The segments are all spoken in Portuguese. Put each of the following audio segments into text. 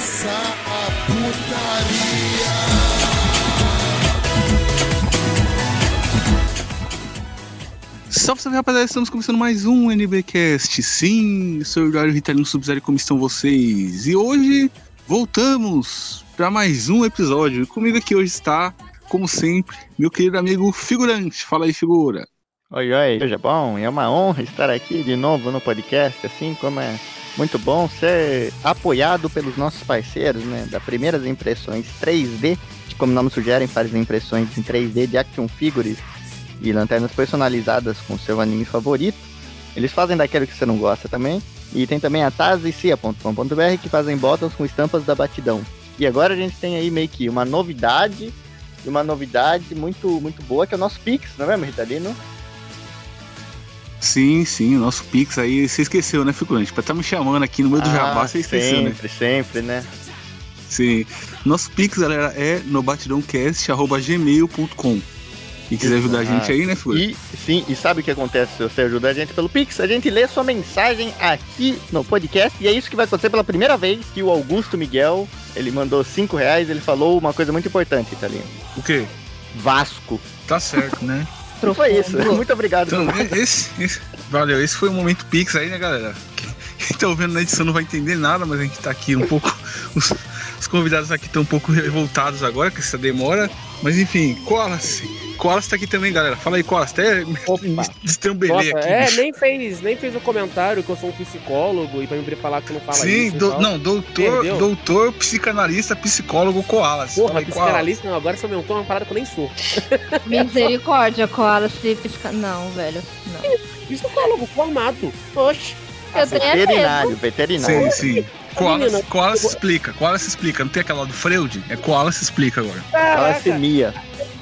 começar a putaria. Salve, salve rapaziada, estamos começando mais um NBcast. Sim, sou o Eduardo Ritalino Sub-Zero, como estão vocês? E hoje voltamos para mais um episódio. Comigo aqui hoje está, como sempre, meu querido amigo Figurante. Fala aí, figura. Oi, oi, seja bom, é uma honra estar aqui de novo no podcast, assim como é muito bom ser apoiado pelos nossos parceiros, né, da Primeiras Impressões 3D, que como o nome sugere, faz impressões em 3D de action figures e lanternas personalizadas com seu anime favorito. Eles fazem daquilo que você não gosta também. E tem também a tazicia.com.br que fazem botas com estampas da batidão. E agora a gente tem aí meio que uma novidade, uma novidade muito, muito boa, que é o nosso Pix, não é mesmo, Ritalino? Sim, sim, o nosso Pix aí, você esqueceu, né, figurante? Pra estar tá me chamando aqui no meio do jabá, você esqueceu, sempre, né? Sempre, sempre, né? Sim. Nosso Pix, galera, é no batidãocast.gmail.com. E quiser ajudar a gente aí, né, figura? E sim, e sabe o que acontece se você ajudar a gente pelo Pix? A gente lê sua mensagem aqui no podcast. E é isso que vai acontecer pela primeira vez que o Augusto Miguel, ele mandou 5 reais, ele falou uma coisa muito importante, Italinho. O quê? Vasco. Tá certo, né? Não foi isso. Muito obrigado. Então, esse, esse, valeu, esse foi o momento Pix aí, né, galera? Quem tá ouvindo na edição não vai entender nada, mas a gente tá aqui um pouco. Os, os convidados aqui estão um pouco revoltados agora com essa demora. Mas enfim, Colas. Colas tá aqui também, galera. Fala aí, Colas. Até destrambelei aqui. É, nem fez, nem fez o comentário que eu sou um psicólogo e pra me falar que não fala Sim, isso. do, não, doutor, doutor, psicanalista, psicólogo, Koalas. Porra, psicanalista, não, agora você aumentou uma parada que eu nem sou. Misericórdia, Koalas se psica... Não, velho. Não. Psicólogo formado. Oxe. Eu veterinário, veterinário. Sim, sim. Koala, koala se explica, koala se explica. Não tem aquela do Freud? É koala se explica agora. Calasemia.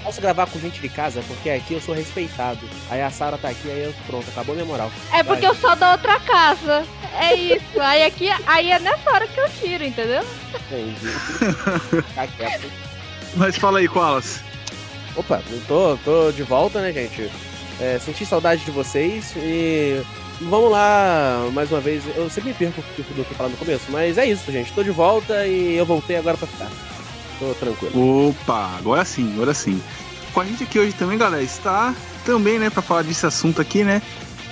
Posso gravar com gente de casa? Porque aqui eu sou respeitado. Aí a Sara tá aqui, aí eu, pronto, acabou minha moral. É porque Vai. eu sou da outra casa. É isso. aí aqui, aí é nessa hora que eu tiro, entendeu? Entendi. Tá quieto. Mas fala aí, Koalas. Opa, eu tô, tô de volta, né, gente? É, senti saudade de vocês e Vamos lá, mais uma vez. Eu sempre me perco o que falando no começo, mas é isso, gente. Tô de volta e eu voltei agora pra ficar. Tô tranquilo. Opa, agora sim, agora sim. Com a gente aqui hoje também, galera, está também, né, pra falar desse assunto aqui, né?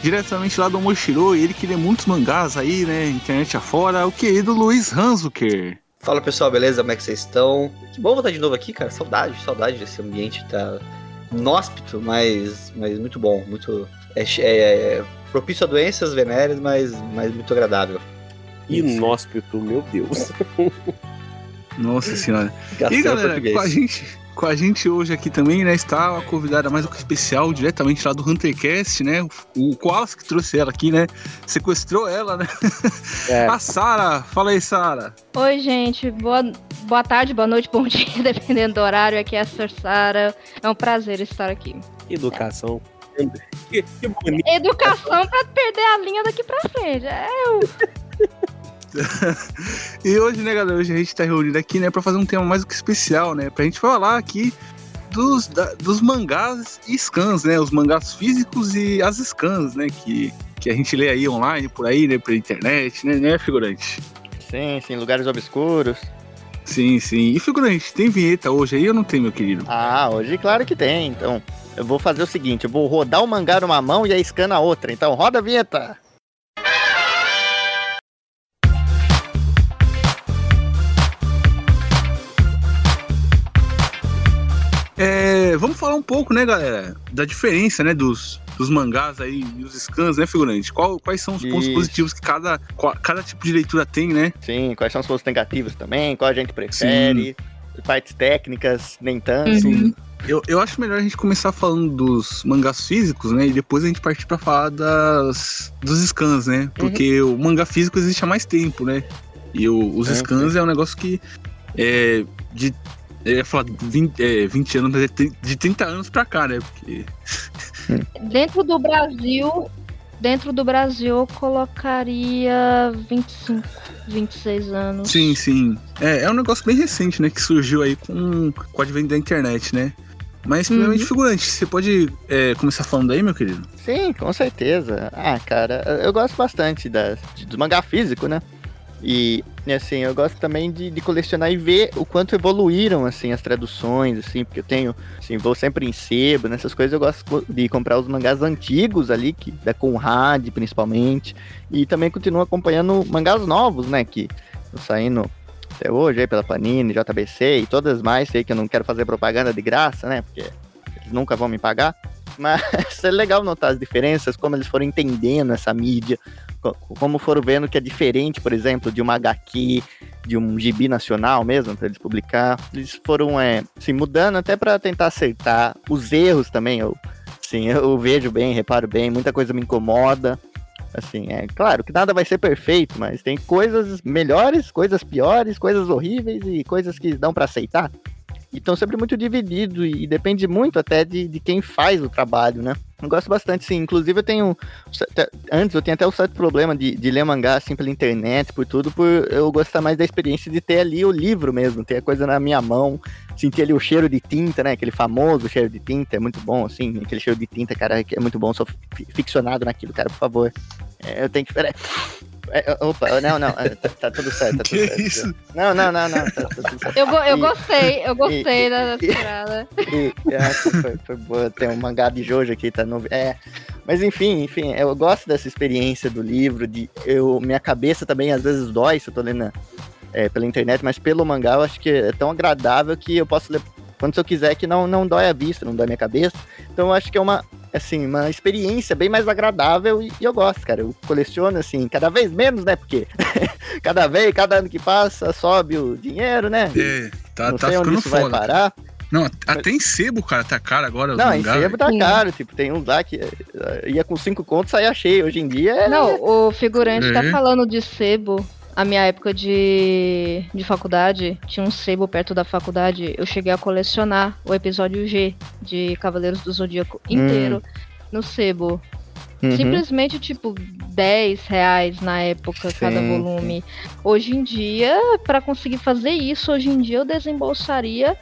Diretamente lá do Moshiro, ele que lê muitos mangás aí, né? Internet afora, o querido Luiz Hanzuker. Fala pessoal, beleza? Como é que vocês estão? Que bom voltar de novo aqui, cara. Saudade, saudade desse ambiente, tá inóspito, mas, mas muito bom, muito. É, é, propício a doenças venéreas, mas, mas muito agradável. Inóspito, meu Deus. Nossa senhora. e galera, com a gente, com a gente hoje aqui também, né, está uma convidada mais um especial, diretamente lá do Huntercast, né? O Koalas que trouxe ela aqui, né? Sequestrou ela, né? É. A Sara. Fala aí, Sara. Oi, gente. Boa, boa tarde, boa noite, bom dia, dependendo do horário. Aqui é a Sara. É um prazer estar aqui. Educação. É. Que, que bonito. Educação pra perder a linha daqui pra frente. É eu. e hoje, né, galera, hoje a gente tá reunido aqui, né, pra fazer um tema mais do que especial, né, pra gente falar aqui dos, da, dos mangás e scans, né, os mangás físicos e as scans, né, que, que a gente lê aí online, por aí, né, pela internet, né, né, figurante? Sim, sim, lugares obscuros. Sim, sim. E figurante, tem vinheta hoje aí ou não tem, meu querido? Ah, hoje claro que tem, então. Eu vou fazer o seguinte, eu vou rodar o mangá numa mão e a scan na outra. Então, roda a vinheta! É, vamos falar um pouco, né, galera, da diferença, né, dos, dos mangás aí e os scans, né, figurante? Qual, quais são os pontos positivos que cada, qual, cada tipo de leitura tem, né? Sim, quais são os pontos negativos também, qual a gente prefere, Sim. partes técnicas, nem tanto. Uhum. Eu, eu acho melhor a gente começar falando dos mangás físicos, né? E depois a gente partir pra falar das, dos scans, né? Porque uhum. o mangá físico existe há mais tempo, né? E o, os é, scans é. é um negócio que é de. Eu ia falar 20, é, 20 anos, mas é de 30 anos pra cá, né? Porque. Dentro do Brasil, dentro do Brasil eu colocaria 25, 26 anos. Sim, sim. É, é um negócio bem recente, né? Que surgiu aí com, com o advento da internet, né? Mas, primeiramente, uhum. figurante, você pode é, começar falando aí, meu querido? Sim, com certeza. Ah, cara, eu gosto bastante das, do mangá físico, né? E, assim, eu gosto também de, de, colecionar e ver o quanto evoluíram, assim, as traduções, assim, porque eu tenho, assim, vou sempre em sebo, nessas coisas eu gosto de comprar os mangás antigos ali, que, da Conrad, principalmente, e também continuo acompanhando mangás novos, né, que estão saindo até hoje aí pela Panini, JBC e todas mais, sei que eu não quero fazer propaganda de graça, né, porque eles nunca vão me pagar, mas é legal notar as diferenças, como eles foram entendendo essa mídia, como foram vendo que é diferente, por exemplo, de uma HQ, de um gibi nacional mesmo, para eles publicar. Eles foram é, assim, mudando até para tentar acertar os erros também. Eu, sim, eu vejo bem, reparo bem, muita coisa me incomoda. Assim, é claro que nada vai ser perfeito, mas tem coisas melhores, coisas piores, coisas horríveis e coisas que dão para aceitar. Então sempre muito dividido e depende muito até de, de quem faz o trabalho, né? Eu gosto bastante, sim. Inclusive eu tenho. Antes eu tinha até um certo problema de, de ler mangá assim pela internet, por tudo, por eu gostar mais da experiência de ter ali o livro mesmo, ter a coisa na minha mão, sentir ali o cheiro de tinta, né? Aquele famoso cheiro de tinta, é muito bom, assim. Aquele cheiro de tinta, cara, é muito bom. Sou ficcionado naquilo, cara, por favor. É, eu tenho que. Peraí. É, opa, não, não, é, tá, tá, tudo certo. Tá tudo que certo. isso? Não, não, não, não. Tá, tudo certo. Eu, eu e, gostei, eu gostei e, da parada. E, e, foi, foi boa. Tem um mangá de Jojo aqui, tá novo. É. Mas enfim, enfim, eu gosto dessa experiência do livro, de eu, minha cabeça também às vezes dói se eu tô lendo é, pela internet, mas pelo mangá eu acho que é tão agradável que eu posso ler quando eu quiser que não, não dói a vista, não dói a minha cabeça. Então eu acho que é uma, assim, uma experiência bem mais agradável e, e, eu gosto, cara. Eu coleciono, assim, cada vez menos, né? Porque cada vez, cada ano que passa, sobe o dinheiro, né? É, tá, Não tá sei onde isso vai foda. parar. Não, até em sebo, cara, tá caro agora. Não, em sebo tá caro, tipo, tem uns lá que eh, ia com cinco contos, saía cheio. Hoje em dia é... Não, o figurante tá É. falando de sebo. A minha época de, de faculdade, tinha um sebo perto da faculdade. Eu cheguei a colecionar o episódio G de Cavaleiros do Zodíaco inteiro no sebo. Uhum. Simplesmente, tipo, 10 reais na época cada Sim, volume. Hoje em dia, pra conseguir fazer isso, hoje em dia eu desembolsaria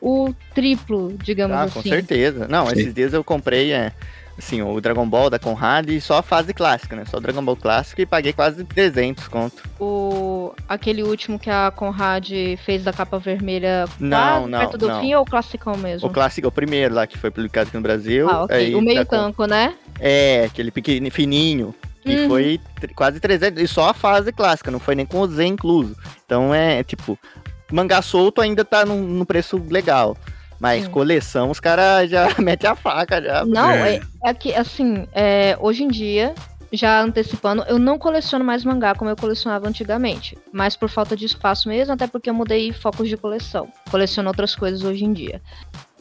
o triplo, digamos Ah, assim. com certeza. Não, Sim. esses dias eu comprei, é, assim, o Dragon Ball da Conrad e só a fase clássica, né? Só o Dragon Ball clássico e paguei quase 300 conto. O, aquele último que a Conrad fez da capa vermelha Não, não, perto do não. fim ou o classicão mesmo? O clássico, o primeiro lá que foi publicado aqui no Brasil. ah, ok. aí o meio tanco, né? É, aquele pequeno, fininho. Que Uhum. foi quase 300. E só a fase clássica, não foi nem com o Z incluso. Então é, tipo, mangá solto ainda tá num, num preço legal. Mas Sim. coleção, os caras já metem a faca já. Não, É. é, é que, assim, é, hoje em dia, já antecipando, eu não coleciono mais mangá como eu colecionava antigamente. Mas por falta de espaço mesmo, até porque eu mudei focos de coleção. Coleciono outras coisas hoje em dia.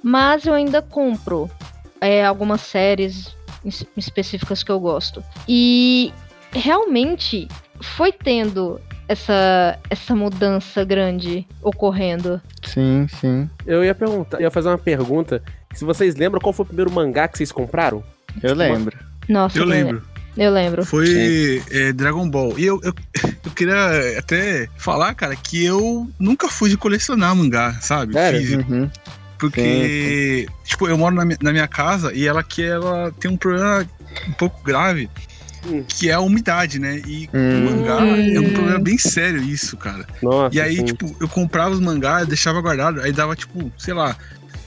Mas eu ainda compro é, algumas séries es- específicas que eu gosto. E realmente foi tendo essa, essa mudança grande ocorrendo. Sim, sim. Eu ia perguntar, eu ia fazer uma pergunta. Se vocês lembram qual foi o primeiro mangá que vocês compraram? Eu lembro. Nossa, Eu lembro. Eu lembro. Foi é, Dragon Ball. E eu, eu, eu queria até falar, cara, que eu nunca fui de colecionar mangá, sabe? Sério? Físico. Uhum. Porque, tipo, eu moro na minha, na minha casa e ela que ela tem um problema um pouco grave, Hum. que é a umidade, né? E Hum. o mangá é um problema bem sério isso, cara. Nossa, E aí, sim. tipo, eu comprava os mangás, deixava guardado, aí dava, tipo, sei lá,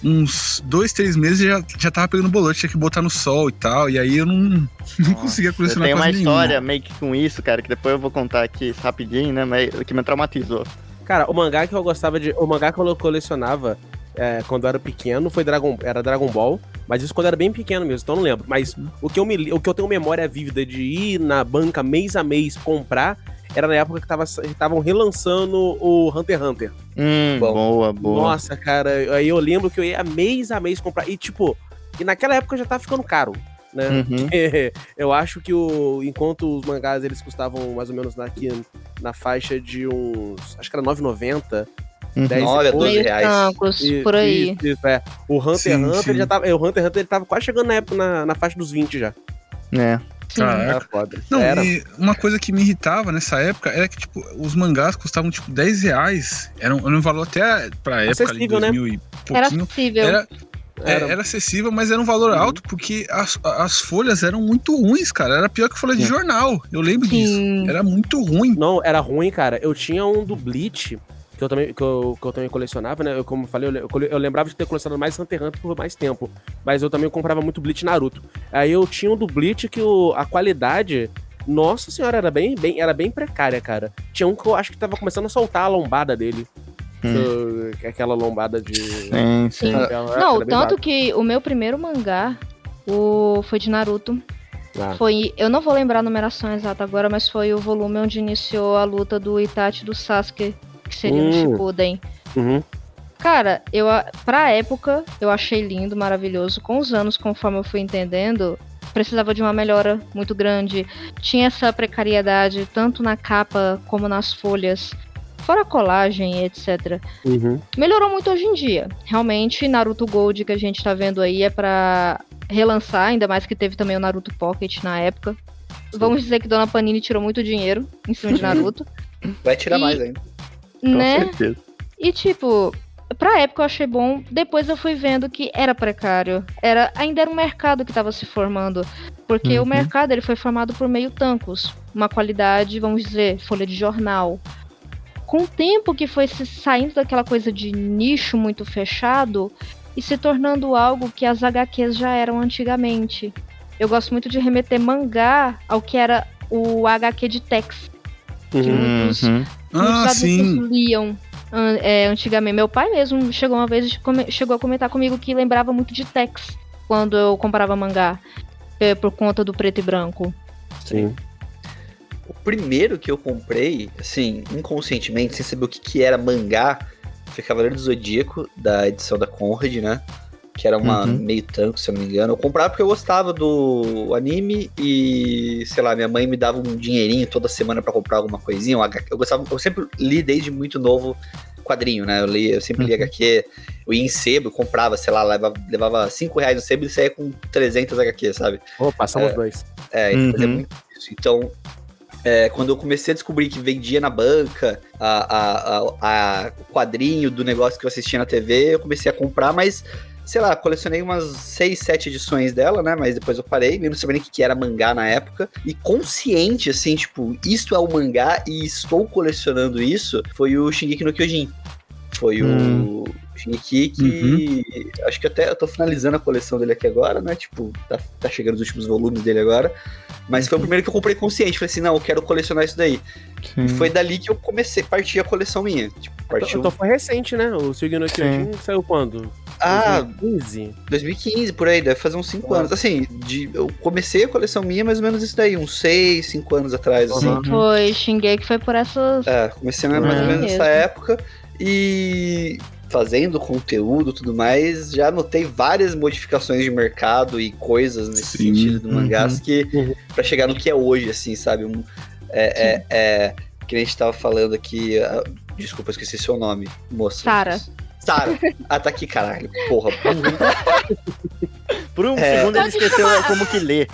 uns dois, três meses e já, já tava pegando bolote, tinha que botar no sol e tal. E aí eu não, não Nossa, conseguia colecionar tenho uma nenhuma. história meio que com isso, cara, que depois eu vou contar aqui rapidinho, né? Mas que me traumatizou. Cara, o mangá que eu gostava de. O mangá que eu colecionava é, quando eu era pequeno foi Dragon, era Dragon Ball. Mas isso quando eu era bem pequeno mesmo, então eu não lembro. Mas o que eu, me, o que eu tenho memória vívida de ir na banca mês a mês comprar era na época que tava- estavam relançando o Hunter x Hunter. Hum, Bom. boa, boa. Nossa, cara, aí eu lembro que eu ia mês a mês comprar. E tipo, e naquela época já tava ficando caro. Né? Uhum. eu acho que o enquanto os mangás eles custavam mais ou menos aqui na faixa de uns, acho que era 9,90, Uhum. 10 9 a e pouco. 12 Meio reais. tancos, E- por aí. Isso, isso, é. O Hunter Sim, Hunter sim. já tava, o Hunter Hunter ele tava quase chegando na época na, na faixa dos 20 já. É. Caraca. Era. Não, era. e uma coisa que me irritava nessa época era que, tipo, os mangás custavam, tipo, 10 reais. Era um, era um valor até pra época ali, Acessível, né? 2000 e Era pouquinho. acessível. Era, É, Era- era acessível, mas era um valor Uhum. alto porque as, as folhas eram muito ruins, cara. Era pior que folha de Sim. jornal. Eu lembro disso. Sim. Era muito ruim. Não, era ruim, cara. Eu tinha um do Bleach, que eu também, que eu, que eu também colecionava, né? Eu, como eu falei, eu, eu lembrava de ter colecionado mais Hunter x Hunter por mais tempo. Mas eu também comprava muito Bleach Naruto. Aí eu tinha um do Bleach que o, a qualidade. Nossa senhora, era bem, bem, era bem precária, cara. Tinha um que eu acho que tava começando a soltar a lombada dele. Hum. Que- Aquela lombada de. Sim, sim. Aquela- Não, tanto que o meu primeiro mangá o... foi de Naruto. Ah. Foi, eu não vou lembrar a numeração exata agora, mas foi o volume onde iniciou a luta do Itachi do Sasuke, que seria no Hum. Shippuden. Uhum. Cara, eu, a- pra época, eu achei lindo, maravilhoso. Com os anos, conforme eu fui entendendo, precisava de uma melhora muito grande. Tinha essa precariedade, tanto na capa como nas folhas. Fora a colagem e etc. Uhum. Melhorou muito hoje em dia. Realmente, Naruto Gold que a gente tá vendo aí é pra relançar, ainda mais que teve também o Naruto Pocket na época. Vamos dizer que Dona Panini tirou muito dinheiro em cima de Naruto, Vai tirar E- mais ainda. Com né? certeza. E tipo, pra época eu achei bom. Depois eu fui vendo que era precário. Era, ainda era um mercado que tava se formando. Porque Uhum. o mercado ele foi formado por meio tancos. Uma qualidade, vamos dizer, folha de jornal. Com o tempo que foi se saindo daquela coisa de nicho muito fechado e se tornando algo que as HQs já eram antigamente. Eu gosto muito de remeter mangá ao que era o HQ de Tex. Uhum. muitos- Uhum. Ah, sim. liam é, antigamente. Meu pai mesmo chegou uma vez, e chegou a comentar comigo que lembrava muito de Tex quando eu comprava mangá, é, por conta do preto e branco. Sim. O primeiro que eu comprei, assim, inconscientemente, sem saber o que, que era mangá, foi Cavaleiro do Zodíaco, da edição da Conrad, né? Que era uma Uhum. meio tanco, se eu não me engano. Eu comprava porque eu gostava do anime e, sei lá, minha mãe me dava um dinheirinho toda semana pra comprar alguma coisinha. Eu gostava, eu sempre li desde muito novo quadrinho, né? Eu, li, eu sempre li Uhum. HQ, eu ia em sebo, comprava, sei lá, levava, levava 5 reais no sebo e saía com 300 HQ, sabe? Opa, somos dois. É, ele fazia Uhum. muito isso. Então, é, quando eu comecei a descobrir que vendia na banca a, a, a- a- o quadrinho do negócio que eu assistia na TV, eu comecei a comprar, mas, sei lá, colecionei umas 6, 7 edições dela, né? Mas depois eu parei, eu não sabia nem o que era mangá na época. E consciente, assim, tipo, isto é o mangá e estou colecionando isso, foi o Shingeki no Kyojin. Foi Hum. o Shingeki que. Acho que até eu tô finalizando a coleção dele aqui agora, né? Tipo, tá, tá chegando os últimos volumes dele agora. Mas foi o primeiro que eu comprei consciente. Falei assim, não, eu quero colecionar isso daí. Sim. E foi dali que eu comecei, parti a coleção minha. Tipo, partiu. Então foi recente, né? O Sugi no Kyojin saiu quando? Ah, 2015? 2015, por aí, deve fazer uns 5 Ah. anos. Assim, de, eu comecei a coleção minha mais ou menos isso daí, uns 6, 5 anos atrás, assim. Uhum. Foi Shingeki foi por essas. É, comecei mais ou É. menos nessa época e fazendo conteúdo e tudo mais, já notei várias modificações de mercado e coisas nesse Sim, sentido do mangás uhum. que Uhum. pra chegar no que é hoje, assim, sabe? Um, é, é, é, que a gente tava falando aqui, ah, desculpa, eu esqueci seu nome, moça. Sara. Sara. Ah, tá aqui, caralho. Porra, Por um É. segundo ele Pode esqueceu chamar- como que ler.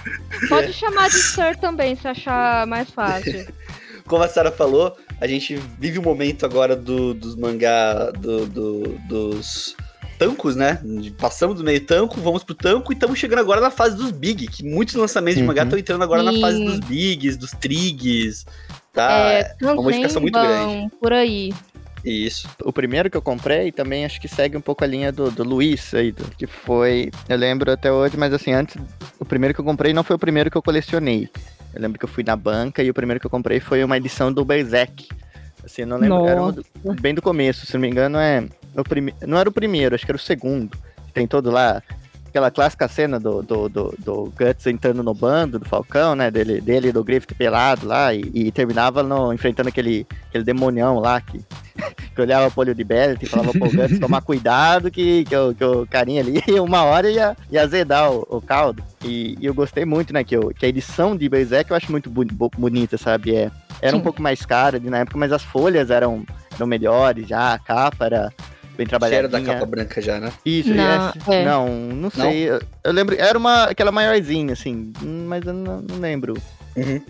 Pode chamar de Sir também, se achar mais fácil. como a Sara falou, a gente vive o momento agora do, dos mangá, do, do- dos tancos, né? Passamos do meio tanco, vamos pro tanco e estamos chegando agora na fase dos big, que muitos lançamentos de mangá Uhum. estão entrando agora na Sim. fase dos bigs, dos trigs, tá? é, uma modificação muito Kanzenban, por aí. Isso. O primeiro que eu comprei também acho que segue um pouco a linha do, do Luiz aí, do- que foi. Eu lembro até hoje, mas assim, antes. O primeiro que eu comprei não foi o primeiro que eu colecionei. Eu lembro que eu fui na banca e o primeiro que eu comprei foi uma edição do Berserk. Assim, não lembro. Era um do- bem do começo, se não me engano, é. O prime... Não era o primeiro, acho que era o segundo. Tem todo lá. Aquela clássica cena do, do, do, do Guts entrando no bando do Falcão, né? Dele, dele e do Griffith pelado lá. E, e terminava no, enfrentando aquele, aquele demonião lá que, que olhava pro olho de Bellet e falava pro Guts tomar cuidado que, que, o, que o carinha ali uma hora ia, ia azedar o, o caldo. E, e eu gostei muito, né? Que, eu, que a edição de Berserk eu acho muito bonita, sabe? É, era um Sim. pouco mais cara na época, mas as folhas eram, eram melhores já, a capa era bem Que era da capa branca já, né? Isso, Não, é, é. não, não sei. Eu, eu lembro, era uma aquela maiorzinha assim, mas eu não, não lembro. Uhum.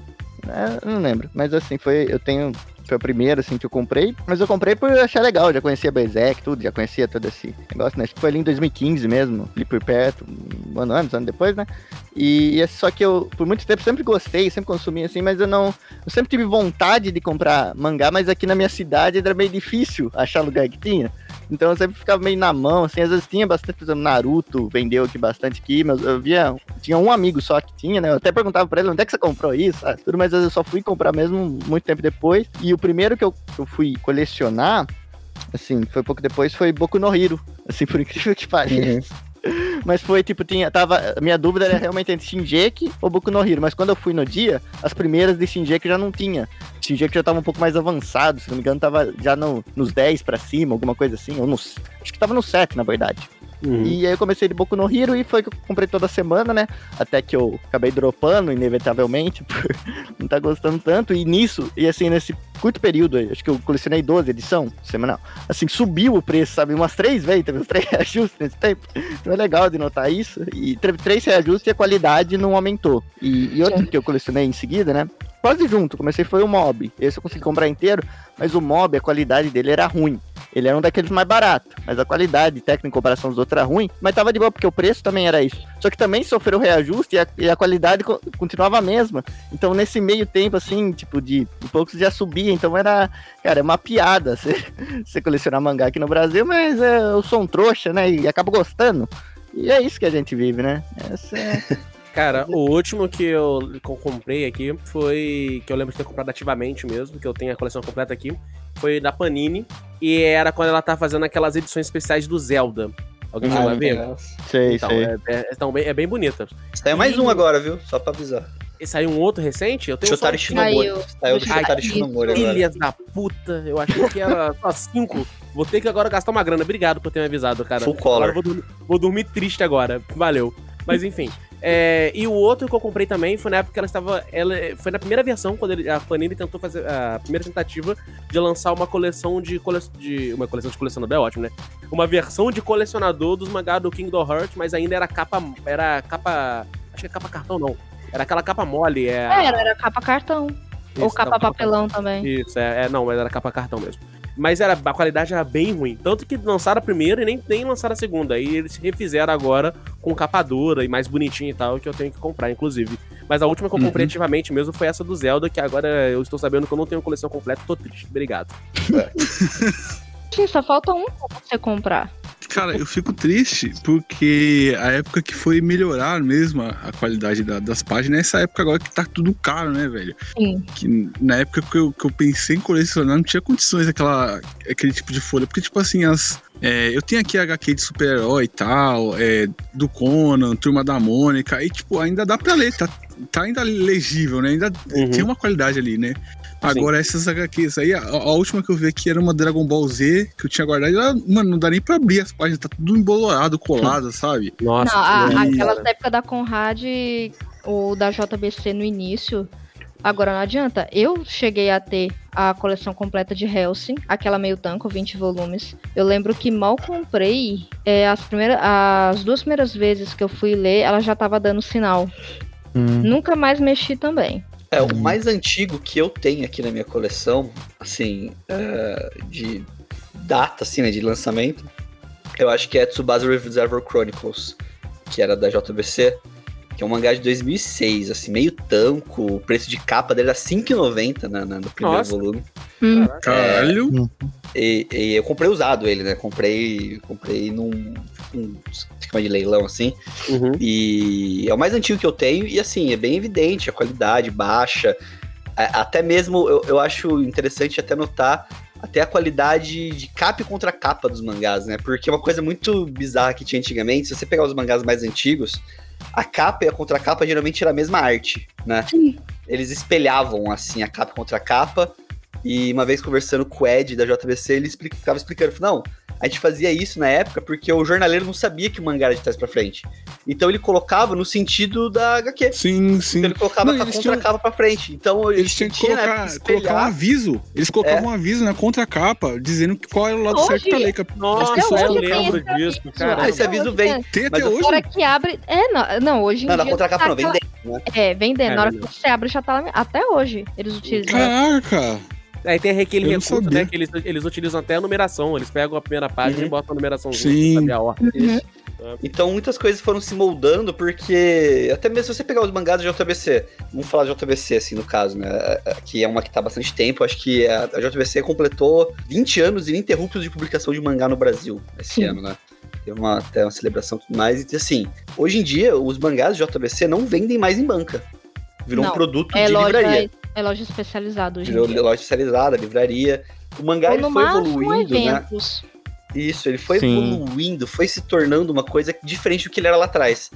É, eu não lembro, mas assim foi, eu tenho foi o primeiro, assim, que eu comprei. Mas eu comprei por achar legal, já conhecia Berserk, tudo, já conhecia todo esse negócio, né? Acho que foi ali em 2015 mesmo, ali por perto, um ano um ano depois, né? E, e só que eu, por muito tempo, sempre gostei, sempre consumi, assim, mas eu não... Eu sempre tive vontade de comprar mangá, mas aqui na minha cidade era meio difícil achar lugar que tinha. Então eu sempre ficava meio na mão, assim, às vezes tinha bastante, por exemplo, Naruto vendeu aqui bastante aqui, mas eu via, tinha um amigo só que tinha, né? Eu até perguntava pra ele onde é que você comprou isso, sabe? Tudo, mas eu só fui comprar mesmo muito tempo depois. E o primeiro que eu, eu fui colecionar, assim, foi pouco depois, foi Boku no Hero. Assim, por incrível que pareça. Mas foi tipo, tinha, tava. Minha dúvida era realmente entre Shinjeki ou Boku no Hero. Mas quando eu fui no dia, as primeiras de Shinjeki já não tinha. Shinjeki já tava um pouco mais avançado, se não me engano, tava já no, nos 10 pra cima, alguma coisa assim. Ou nos, acho que tava no 7, na verdade. Uhum. E aí eu comecei de Boku no Hero e foi que eu comprei toda semana, né? Até que eu acabei dropando, inevitavelmente, por não tá gostando tanto. E nisso, e assim, nesse curto período, aí, acho que eu colecionei 12 edição semanal, assim, subiu o preço, sabe? Umas três vezes, teve uns três reajustes nesse tempo. Então é legal de notar isso. E teve três reajustes e a qualidade não aumentou. E, e outro que eu colecionei em seguida, né? Quase junto, comecei foi o Mob. Esse eu consegui comprar inteiro, mas o Mob, a qualidade dele era ruim. Ele era um daqueles mais baratos, mas a qualidade técnica em comparação dos outros era ruim, mas tava de boa, porque o preço também era isso. Só que também sofreu reajuste e a, e a qualidade co- continuava a mesma. Então, nesse meio tempo, assim, tipo, de, de poucos já subia. Então era, cara, é uma piada você colecionar mangá aqui no Brasil, mas é, eu sou um trouxa, né? E acabo gostando. E é isso que a gente vive, né? Essa é... Cara, o último que eu, comprei aqui foi. que eu lembro de ter comprado ativamente mesmo, que eu tenho a coleção completa aqui. Foi da Panini. E era quando ela tá fazendo aquelas edições especiais do Zelda. Alguém chegou a ver? Sei, Então, sei. é, é, então, bem- é bem bonita. Saiu mais um agora, viu? Só pra avisar. E saiu um outro recente? Eu tenho Shotari só... Shinomori. Saiu. Saiu do Shotari. Shinomori agora. Filhas da puta, eu achei que era só cinco. Vou ter que agora gastar uma grana. Obrigado por ter me avisado, cara. Full color. Agora eu vou, dormir, vou dormir triste agora. Valeu. Mas enfim. É, e o outro que eu comprei também foi na época que ela estava. Ela, foi na primeira versão, quando ele- a Panini tentou fazer a primeira tentativa de lançar uma coleção de, cole, de. Uma coleção de colecionador, é ótimo, né? Uma versão de colecionador dos mangá do Kingdom Hearts, mas ainda era capa. Era capa. Acho que é capa cartão, não. Era aquela capa mole. É, É, era, era capa cartão. Ou Isso, capa não, papelão também. isso, é, é, não, mas era capa cartão mesmo. Mas era, a qualidade era bem ruim. Tanto que lançaram a primeira e nem, nem lançaram a segunda. Aí eles refizeram agora com capa dura e mais bonitinho e tal, que eu tenho que comprar, inclusive. Mas a última que eu comprei Uhum. ativamente mesmo foi essa do Zelda, que agora eu estou sabendo que eu não tenho coleção completa, tô triste. Obrigado. Sim, só falta um pra você comprar. Cara, eu fico triste porque a época que foi melhorar mesmo a, a qualidade da- das páginas é essa época agora que tá tudo caro, né, velho? Sim. Que na época que eu, que eu pensei em colecionar não tinha condições aquela, aquele tipo de folha. Porque, tipo assim, as. é, eu tenho aqui a HQ de super-herói e tal, é, do Conan, Turma da Mônica, e tipo, ainda dá pra ler, tá, tá ainda legível, né? Ainda Uhum. tem uma qualidade ali, né? Agora, essas HQs aí, a, a última que eu vi aqui era uma Dragon Ball Z que eu tinha guardado. Ela, mano, não dá nem pra abrir as páginas, tá tudo embolorado, colado, sabe? Nossa, Não, a, E- aquelas da época da Conrad ou da JBC no início. Agora não adianta. Eu cheguei a ter a coleção completa de Helsing, aquela meio tanco, 20 volumes. Eu lembro que mal comprei, é, as, primeiras, as duas primeiras vezes que eu fui ler, ela já tava dando sinal. Nunca mais mexi também. É, o mais antigo que eu tenho aqui na minha coleção, assim, é, de data, assim, né, de lançamento, eu acho que é Tsubasa Reservoir Chronicles, que era da JBC, que é um mangá de 2006, assim, meio tanco, o preço de capa dele era 5,90 na, na, no primeiro Nossa. volume. Hum, Caralho. E, e eu comprei usado ele, né, comprei, comprei num, um esquema de leilão, assim, Uhum. e é o mais antigo que eu tenho, e assim, é bem evidente, a qualidade baixa. Até mesmo eu, eu acho interessante até notar até a qualidade de capa contra capa dos mangás, né? Porque é uma coisa muito bizarra que tinha antigamente, se você pegar os mangás mais antigos, a capa e a contracapa geralmente era a mesma arte, né? Sim. Eles espelhavam assim a capa contra capa. E uma vez conversando com o Ed da JBC, ele ficava explicando, não, a gente fazia isso na época porque o jornaleiro não sabia que o mangá era de trás pra frente. Então ele colocava no sentido da HQ. Sim, sim. Então ele colocava Não, a contracapa pra frente. Então Eles tinham que tinha, né, colocar, espelhar. colocar um aviso. Eles colocavam um aviso na contracapa dizendo que qual era o lado Hoje- certo pra ler. Nossa, Até pessoas eu hoje lembro disso, aviso. cara. Ah, esse aviso vem. tem. Até eu- hoje. Na hora que abre. É, não, não hoje em Não, na contracapa não, tá vem dentro, né? É, vendendo. É, Na hora que você abre já tá lá. Até hoje eles utilizam. Caraca. Aí tem aquele Eu recurso, né? Que eles, eles utilizam até a numeração. Eles pegam a primeira página Uhum. e botam a numeração Sim. saber a ordem. Uhum. Então muitas coisas foram se moldando, porque até mesmo se você pegar os mangás de JBC, vamos falar de JBC assim no caso, né? Que é uma que tá há bastante tempo, acho que a a JBC completou 20 anos ininterruptos de publicação de mangá no Brasil esse Sim. ano, né? Teve uma, até uma celebração e tudo mais. E assim, hoje em dia, os mangás de JBC não vendem mais em banca. Virou um Não, produto É de livraria. É loja especializada hoje em Virou dia. loja especializada, livraria. O mangá ele foi máximo evoluindo, né? eventos. Isso, ele foi Sim. evoluindo, foi se tornando uma coisa diferente do que ele era lá atrás.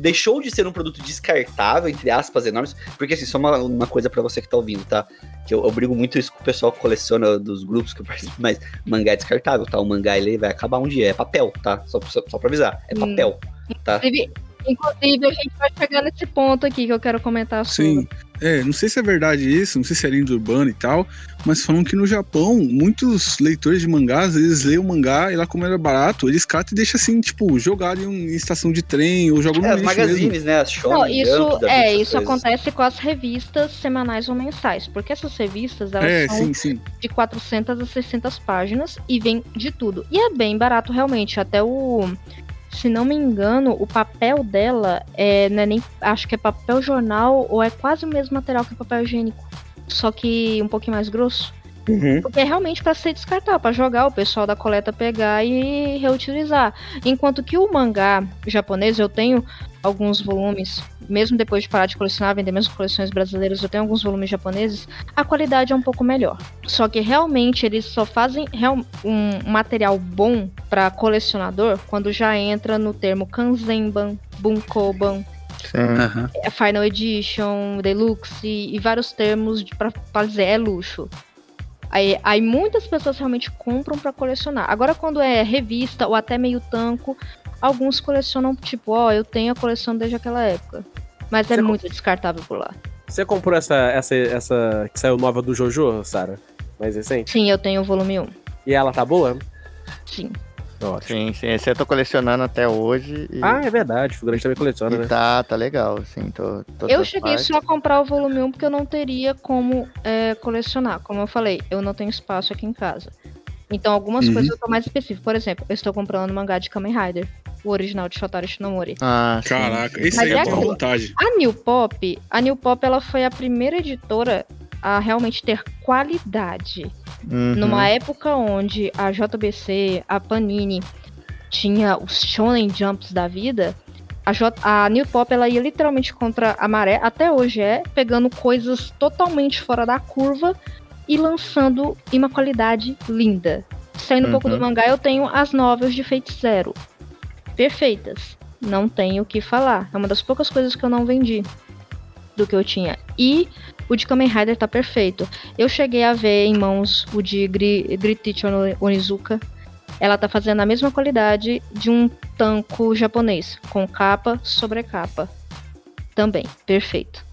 Deixou de ser um produto descartável, entre aspas, enormes, porque assim, só uma, uma coisa pra você que tá ouvindo, tá? Que eu, eu brigo muito isso com o pessoal que coleciona dos grupos que eu participo, mas mangá é descartável, tá? O mangá ele vai acabar um dia, é papel, tá? Só, só, só pra avisar, é Hum. papel, tá? Inclusive, inclusive, a gente vai chegar nesse ponto aqui que eu quero comentar sobre. Sim. É, não sei se é verdade isso, não sei se é lenda urbana e tal, mas falam que no Japão, muitos leitores de mangás, eles leem o mangá e lá como era barato, eles catam e deixam assim, tipo, jogado em, um- em estação de trem ou jogam no É, as lixo mesmo. magazines, né? As Shonen, Não, isso, é, isso coisas. acontece com as revistas semanais ou mensais, porque essas revistas elas É, são sim, sim. de 400 a 600 páginas e vem de tudo. E é bem barato realmente, até o se não me engano, o papel dela é, é nem, acho que é papel jornal ou é quase o mesmo material que papel higiênico, só que um pouquinho mais grosso. Uhum. Porque é realmente para ser descartável, para jogar, o pessoal da coleta pegar e reutilizar. Enquanto que o mangá japonês, eu tenho alguns volumes, mesmo depois de parar de colecionar, vender mesmo coleções brasileiras, eu tenho alguns volumes japoneses, a qualidade é um pouco melhor. Só que realmente eles só fazem um material bom para colecionador quando já entra no termo Kanzenban, Bunkoban, Sim. Final Edition, Deluxe e, e vários termos pra dizer é luxo. Aí, aí muitas pessoas realmente compram pra colecionar. Agora, quando é revista ou até meio tanco, alguns colecionam, tipo, ó, eu tenho a coleção desde aquela época. Mas é Você muito descartável por lá. Você comprou essa, essa, essa que saiu nova do Jojo, Sara? Mais recente? Sim, eu tenho o volume 1. E ela tá boa? Sim. Ótimo. Sim, sim. Esse eu tô colecionando até hoje. E, Ah, é verdade. Figurante também coleciona, e né? tá, tá legal, assim. Tô, todas Eu cheguei partes. só a comprar o volume 1 porque eu não teria como é, colecionar. Como eu falei, eu não tenho espaço aqui em casa. Então, algumas Uhum. coisas eu tô mais específico. Por exemplo, eu estou comprando o mangá de Kamen Rider, o original de Shotaro Shinomori. Ah, sim, Caraca, sim. esse Mas aí é é uma vontade. A New Pop, a New Pop ela foi a primeira editora a realmente ter qualidade. Uhum. Numa época onde a JBC, a Panini tinha os Shonen Jumps da vida, a, J a New Pop ela ia literalmente contra a maré, até hoje é, pegando coisas totalmente fora da curva e lançando em uma qualidade linda. Saindo um pouco do Uhum. mangá, eu tenho as novels de Fate Zero. Perfeitas. Não tenho o que falar. É uma das poucas coisas que eu não vendi do que eu tinha. E o de Kamen Rider tá perfeito. Eu cheguei a ver em mãos o de Gri- Onizuka. Ela tá fazendo a mesma qualidade de um tanco japonês, com capa sobre capa. Também, perfeito.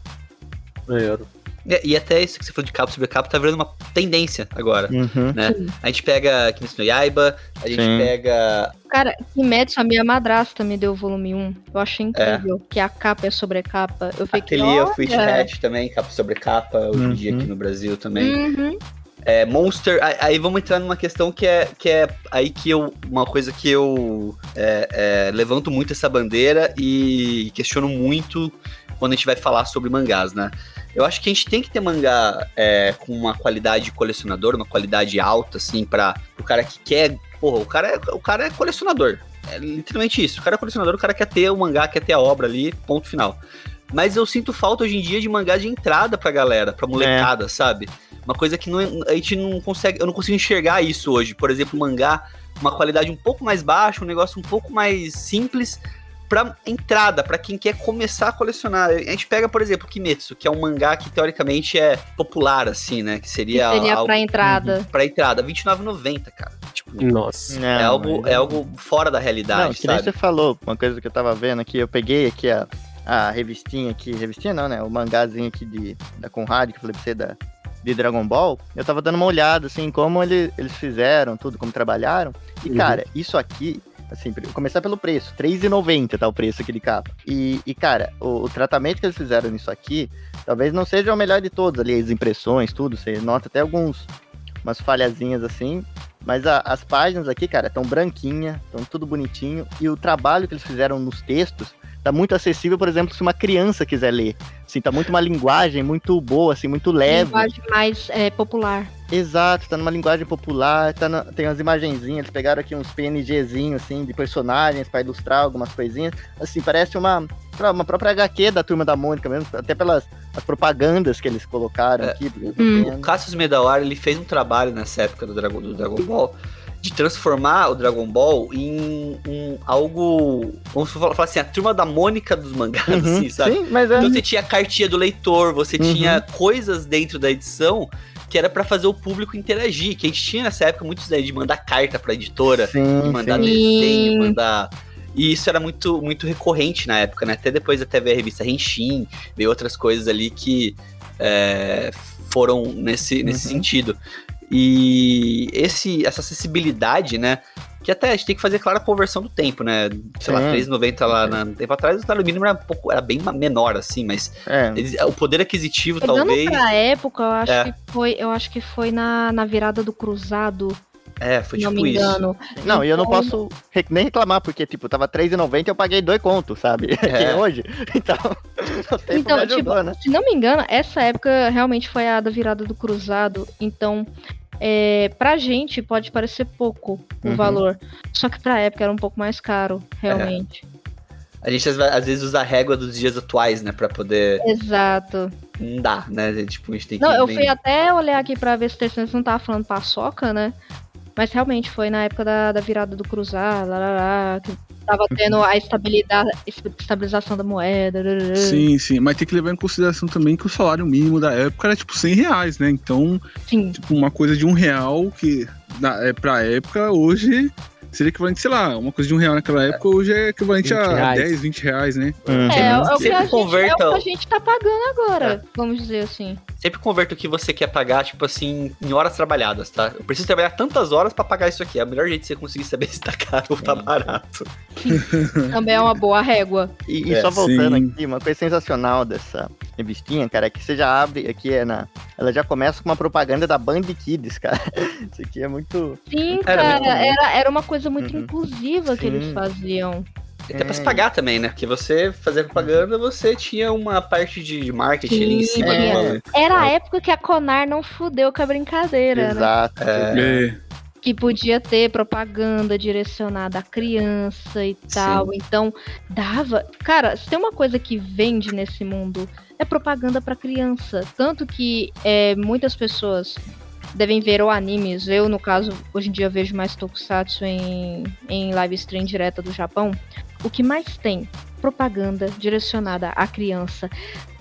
Maneiro. E, e até isso que você falou de capa sobre capa tá virando uma tendência agora. Uhum. Né? A gente pega Kimetsu no Yaiba, a gente Sim. pega Cara, Kimetsu, a minha madrasta me deu o volume 1. Eu achei incrível que a capa é sobre capa. Eu fiquei, Ateliê olha... Hat também, capa sobre capa, hoje em dia Uhum. aqui no Brasil também. Uhum. É, Monster, aí, aí vamos entrar numa questão que é, que é aí que eu, uma coisa que eu é, é, levanto muito essa bandeira e questiono muito quando a gente vai falar sobre mangás, né? Eu acho que a gente tem que ter mangá é, com uma qualidade de colecionador, uma qualidade alta, assim, para o cara que quer. Porra, o cara, é, o cara é colecionador. É literalmente isso. O cara é colecionador, o cara quer ter o mangá, quer ter a obra ali, ponto final. Mas eu sinto falta hoje em dia de mangá de entrada pra galera, pra molecada, sabe? Uma coisa que não, a gente não consegue, eu não consigo enxergar isso hoje. Por exemplo, mangá, uma qualidade um pouco mais baixa, um negócio um pouco mais simples pra entrada, pra quem quer começar a colecionar. A gente pega, por exemplo, Kimetsu, que é um mangá que teoricamente é popular assim, né, que seria Seria algo pra entrada. pra entrada, R$29,90, cara. Tipo, Nossa. Não, é algo mas- é algo fora da realidade, Não, que nem sabe? você falou, uma coisa que eu tava vendo aqui, eu peguei aqui a, a revistinha aqui, revistinha não, né? O mangazinho aqui de, da Conrad, que eu falei pra você, da, de Dragon Ball. Eu tava dando uma olhada, assim, como ele, eles fizeram, tudo, como trabalharam. E, Uhum. cara, isso aqui Assim, começar pelo preço, R$3,90 tá o preço aquele capa. E, e cara, o, o tratamento que eles fizeram nisso aqui, talvez não seja o melhor de todos ali, as impressões, tudo, você nota até alguns, umas falhazinhas assim, mas a- as páginas aqui, cara, estão branquinha, estão tudo bonitinho, e o trabalho que eles fizeram nos textos tá muito acessível, por exemplo, se uma criança quiser ler. Assim, tá muito uma linguagem muito boa, assim, muito leve. Linguagem mais é, popular. Exato, tá numa linguagem popular, tá na- tem umas imagenzinhas, eles pegaram aqui uns PNGzinhos, assim, de personagens pra ilustrar algumas coisinhas. Assim, parece uma, uma própria HQ da Turma da Mônica mesmo, até pelas as propagandas que eles colocaram É. aqui. Hum. O Cassius Medawar, ele fez um trabalho nessa época do Dragon, do Dragon Ball de transformar o Dragon Ball em um, algo. Vamos falar falar assim, a turma da Mônica dos mangás, Uhum, assim, sabe? Sim, mas é. Então você tinha a cartinha do leitor, você Uhum. tinha coisas dentro da edição que era pra fazer o público interagir. Que a gente tinha nessa época muitos daí de mandar carta pra editora, de sim, mandar sim. desenho, mandar. E isso era muito, muito recorrente na época, né? Até depois até veio a revista Henshin, veio outras coisas ali que é, foram nesse, nesse Uhum. sentido. E esse, essa acessibilidade, né? Que até a gente tem que fazer, claro, a conversão do tempo, né? Sei lá, Sim. 3,90 lá na- no tempo atrás, o salário mínimo era, um pouco, era bem menor, assim, mas É, eles- o poder aquisitivo, Pegando talvez. pra época, eu acho É. que foi, eu acho que foi na, na virada do cruzado, É, foi se não tipo me isso. engano. Não, e eu não Então, posso re- nem reclamar, porque, tipo, tava R$3,90 e eu paguei dois contos, sabe? É. Que hoje. Então, o tempo Então, me ajudou, tipo, né? se não me engano, essa época realmente foi a da virada do cruzado. Então, é, pra gente pode parecer pouco o Uhum. valor. Só que pra época era um pouco mais caro, realmente. A gente às ve- às vezes usa a régua dos dias atuais, né? Pra poder. Exato. Não dá, né? Tipo, a gente tem que. Não, eu bem- fui até olhar aqui pra ver se o Terceiro não tava falando paçoca, né? Mas realmente foi na época da, da virada do cruzado, lá, lá, lá, que tava tendo a estabilização da moeda. Sim, sim. Mas tem que levar em consideração também que o salário mínimo da época era tipo 100 reais, né? Então, Sim. tipo, uma coisa de um real que na, é, pra época hoje seria equivalente, sei lá, uma coisa de um real naquela época hoje é equivalente 20 a reais. 10, 20 reais, né? Uhum. É, é, o que a gente, é converta- o que a gente tá pagando agora, vamos dizer assim. Sempre converta o que você quer pagar, tipo assim, em horas trabalhadas, tá? Eu preciso trabalhar tantas horas pra pagar isso aqui. É o melhor jeito de você conseguir saber se tá caro ou tá barato. Também é uma boa régua. E, e É, só voltando sim. aqui, uma coisa sensacional dessa revistinha, cara, é que você já abre aqui é na. Ela já começa com uma propaganda da Band Kids, cara. Isso aqui é muito. Sim, Era cara, muito bom. era, era uma coisa muito Uhum. inclusiva que Sim. eles faziam. Até pra É. se pagar também, né? Porque você fazer propaganda, você tinha uma parte de marketing ali em Sim, cima é. do valor. Era a época que a Conar não fudeu com a brincadeira, né? Exato. É. É. que podia ter propaganda direcionada à criança e tal. Então, dava. Cara, se tem uma coisa que vende nesse mundo, é propaganda pra criança. Tanto que é, muitas pessoas devem ver ou animes. Eu, no caso, hoje em dia vejo mais Tokusatsu em, em live stream direta do Japão. O que mais tem? Propaganda direcionada à criança.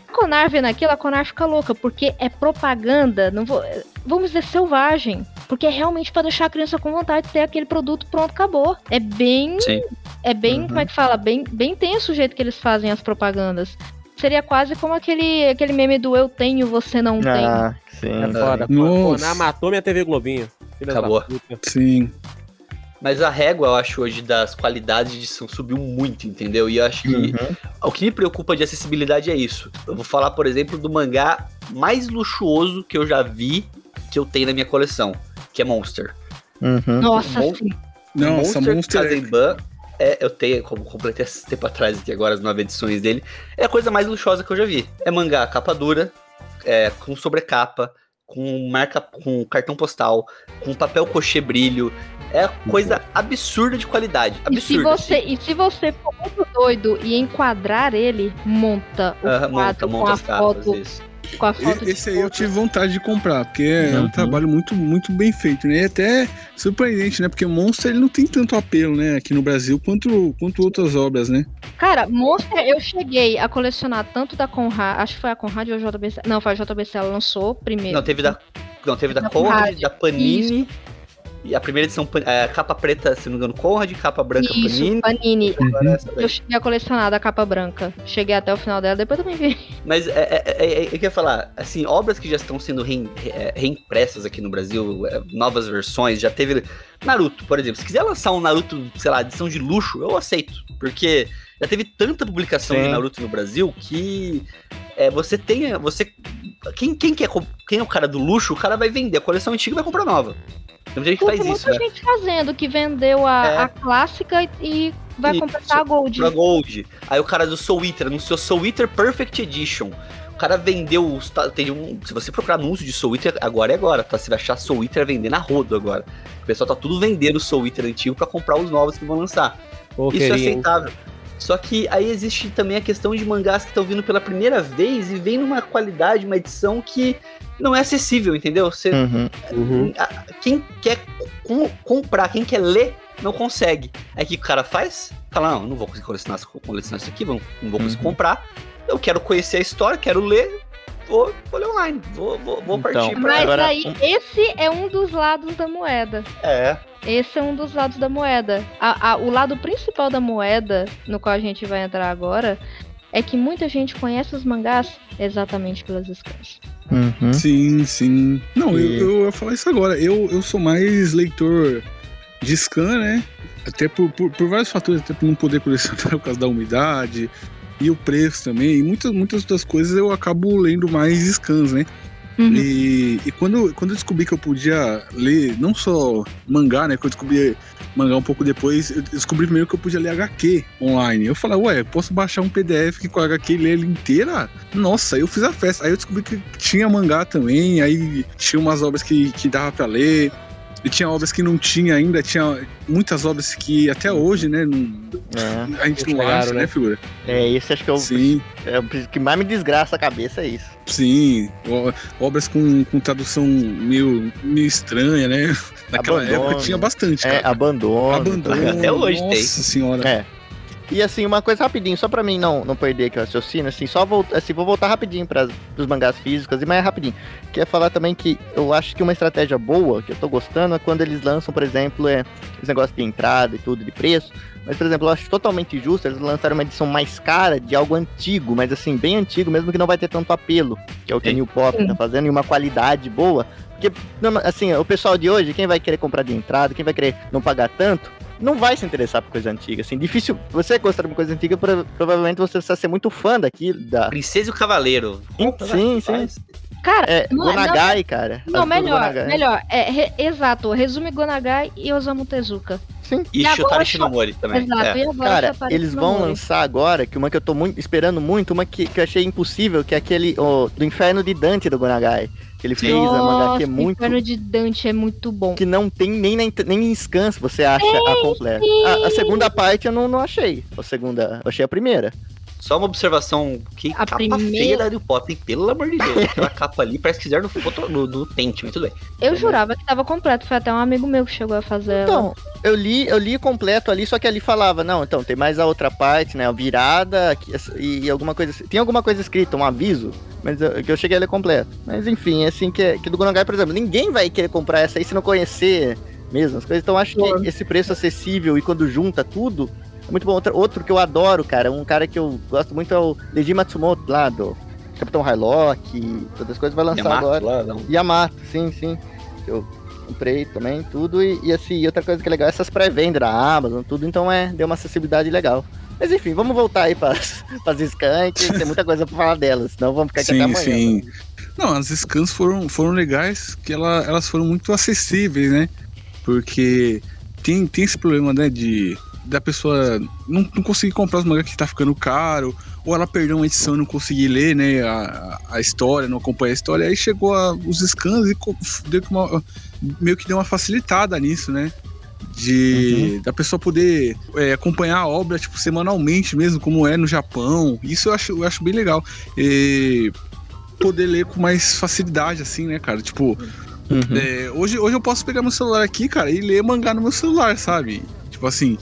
A Conar vendo aquilo, a Conar fica louca, porque é propaganda, não vou, vamos dizer, selvagem. Porque é realmente pra deixar a criança com vontade de ter aquele produto pronto, acabou. É bem. Sim. É bem, Uhum. como é que fala? Bem, bem tenso o jeito que eles fazem as propagandas. Seria quase como aquele, aquele meme do eu tenho, você não tem. Ah, sim. É foda. Conar matou minha TV Globinho. Filha Acabou. Sim. Mas a régua, eu acho, hoje, das qualidades de edição subiu muito, entendeu? E eu acho que Uhum. o que me preocupa de acessibilidade é isso. Eu vou falar, por exemplo, do mangá mais luxuoso que eu já vi, que eu tenho na minha coleção, que é Monster. Uhum. Nossa, Mon- sim. Nossa, Monster, Monster é- Kazemban, é, eu tenho, como completei esse tempo atrás aqui agora as nove edições dele, é a coisa mais luxuosa que eu já vi. É mangá capa dura, é, com sobrecapa, com marca, com cartão postal, com papel cochê brilho. É coisa absurda de qualidade. E se, Absurda. você, e se você for muito doido e enquadrar ele, monta o quadro monta, monta com, a as capas, foto, isso. com a foto. E- Esse aí eu tive vontade de comprar, porque é um Uhum. trabalho muito, muito bem feito, né? E até surpreendente, né? Porque Monster ele não tem tanto apelo, né? Aqui no Brasil quanto, quanto outras obras, né? Cara, Monster, eu cheguei a colecionar tanto da Conrad, acho que foi a Conrad ou a JBC. Não, foi a JBC, ela lançou primeiro. Não, teve da. Não, teve da Da Conrad, Conrad, da Panini E a primeira edição, é, capa preta, se não me engano, Conrad, capa branca Isso, Panini. Panini. Daí. Eu cheguei a colecionar da capa branca. Cheguei até o final dela, depois também vi. Mas é, é, é, é, eu queria falar, assim, obras que já estão sendo reim- re- é, reimpressas aqui no Brasil, é, novas versões, já teve. Naruto, por exemplo. Se quiser lançar um Naruto, sei lá, edição de luxo, eu aceito. Porque já teve tanta publicação Sim. de Naruto no Brasil que é, você tem. Você. Quem, quem, quer, quem é o cara do luxo, o cara vai vender a coleção antiga e vai comprar nova. Tem gente que faz isso, muita né? gente fazendo, que vendeu a, É. a clássica e vai Isso. completar a Gold. Pra Gold. Aí o cara do Soul Eater anunciou Soul Eater Perfect Edition. O cara vendeu os. Tem um, se você procurar anúncio de Soul Eater, agora é agora, tá? Você vai achar Soul Eater vendendo a rodo agora. O pessoal tá tudo vendendo o Soul Eater antigo pra comprar os novos que vão lançar. Pô, Isso é aceitável. Só que aí existe também a questão de mangás que estão vindo pela primeira vez e vem numa qualidade, uma edição que não é acessível, entendeu? Você, Uhum. Uhum. a- quem quer com- comprar, quem quer ler, não consegue. Aí o que o cara faz? Fala, não, não vou conseguir colecionar, colecionar isso aqui, não, não vou conseguir Uhum. comprar. Eu quero conhecer a história, quero ler, vou, vou ler online, vou, vou, vou Então, partir pra... Mas Agora, aí, esse é um dos lados da moeda. É, Esse é um dos lados da moeda. A- a- o lado principal da moeda, no qual a gente vai entrar agora, é que muita gente conhece os mangás exatamente pelas scans. Uhum. Sim, sim. Não, eu, E- eu ia falar isso agora. Eu, eu sou mais leitor de scan, né? Até por, por, por vários fatores, até por não poder colecionar por causa da umidade e o preço também. E muitas, muitas outras coisas eu acabo lendo mais scans, né? Uhum. E, e quando, quando eu descobri que eu podia ler não só mangá, né? Que eu descobri mangá um pouco depois, eu descobri primeiro que eu podia ler HQ online. Eu falei, ué, posso baixar um PDF que com a HQ e ler ele inteira? Nossa, eu fiz a festa. Aí eu descobri que tinha mangá também, aí tinha umas obras que, que dava pra ler. E tinha obras que não tinha ainda, tinha muitas obras que até hoje, né, não- É. a gente não Chegaram, acha, né? né, figura? É, esse acho que é o, Sim. é o que mais me desgraça a cabeça, é isso. Sim, obras com, com tradução meio, meio estranha, né? Naquela Abandono. época tinha bastante, É, cara. abandono. Abandono. Até hoje Nossa tem. senhora. É. E assim, uma coisa rapidinho, só pra mim não, não perder aqui o raciocínio, assim, só voltar, assim, vou voltar rapidinho para os mangás físicos, mas é rapidinho. Quer falar também que eu acho que uma estratégia boa, que eu tô gostando, é quando eles lançam, por exemplo, é, esse negócio de entrada e tudo, de preço. Mas, por exemplo, eu acho totalmente justo eles lançarem uma edição mais cara de algo antigo, mas assim, bem antigo, mesmo que não vai ter tanto apelo, que é o que a Sim. New Pop tá fazendo, e uma qualidade boa. Porque, não, assim, o pessoal de hoje, quem vai querer comprar de entrada, quem vai querer não pagar tanto, não vai se interessar por coisa antiga, assim, difícil, você gostar de uma coisa antiga, prova- provavelmente você precisa ser muito fã daquilo, da... Princesa e o Cavaleiro. Sim, vai, sim. Cara, É, não, Gonagai, cara. não, duas melhor, Gonagai. melhor. É, re- exato, resume Gonagai e Osamu Tezuka. Sim. E, E agora Shotari só- Shinomori também. Exato, é. e agora Cara, Shotari eles vão Shinomori. lançar agora, que uma que eu tô muito esperando muito, uma que, que eu achei impossível, que é aquele ó, do Inferno de Dante do Gonagai. Que ele fez, é uma Nossa, HQ muito. Inferno de Dante é muito bom. Que não tem nem, na nem em scans você acha a completa. A, a segunda parte eu não, não achei. A segunda, eu achei a primeira. Só uma observação, que A capa primeira- feia da Harry Potter, hein? pelo amor de Deus. Aquela capa ali parece que fizeram no, foto, no, no Paint, mas tudo bem. Eu jurava que tava completo, foi até um amigo meu que chegou a fazer ela. Então, eu li, eu li completo ali, só que ali falava, não, então tem mais a outra parte, né? A virada e, e alguma coisa. Tem alguma coisa escrita, um aviso, mas eu, que eu cheguei a ler completo. Mas enfim, é assim que, que do Gonagai, por exemplo, ninguém vai querer comprar essa aí se não conhecer mesmo as coisas. Então acho que esse preço acessível e quando junta tudo. É muito bom. Outro, outro que eu adoro, cara, um cara que eu gosto muito é o Leiji Matsumoto lá do Capitão Hylock, e todas as coisas vai lançar Yamato agora. lá, não. Yamato, sim, sim. Eu comprei também, tudo. E, e assim, outra coisa que é legal, essas pré-vendas da Amazon, tudo, então é, deu uma acessibilidade legal. Mas enfim, vamos voltar aí para as scans, que tem muita coisa pra falar delas, senão vamos ficar aqui até Sim, amanhã. sim. Não, as scans foram, foram legais, que ela, elas foram muito acessíveis, né? Porque tem, tem esse problema, né, de da pessoa não, não conseguir comprar os mangás que tá ficando caro, ou ela perdeu uma edição e não conseguir ler, né, a, a história, não acompanhar a história, aí chegou a- os scans e deu uma, meio que deu uma facilitada nisso, né? De da pessoa poder é, acompanhar a obra tipo, semanalmente mesmo, como é no Japão. Isso eu acho, eu acho bem legal. E poder ler com mais facilidade, assim, né, cara? Tipo, Uhum. é, hoje, hoje eu posso pegar meu celular aqui, cara, e ler mangá no meu celular, sabe? Tipo assim,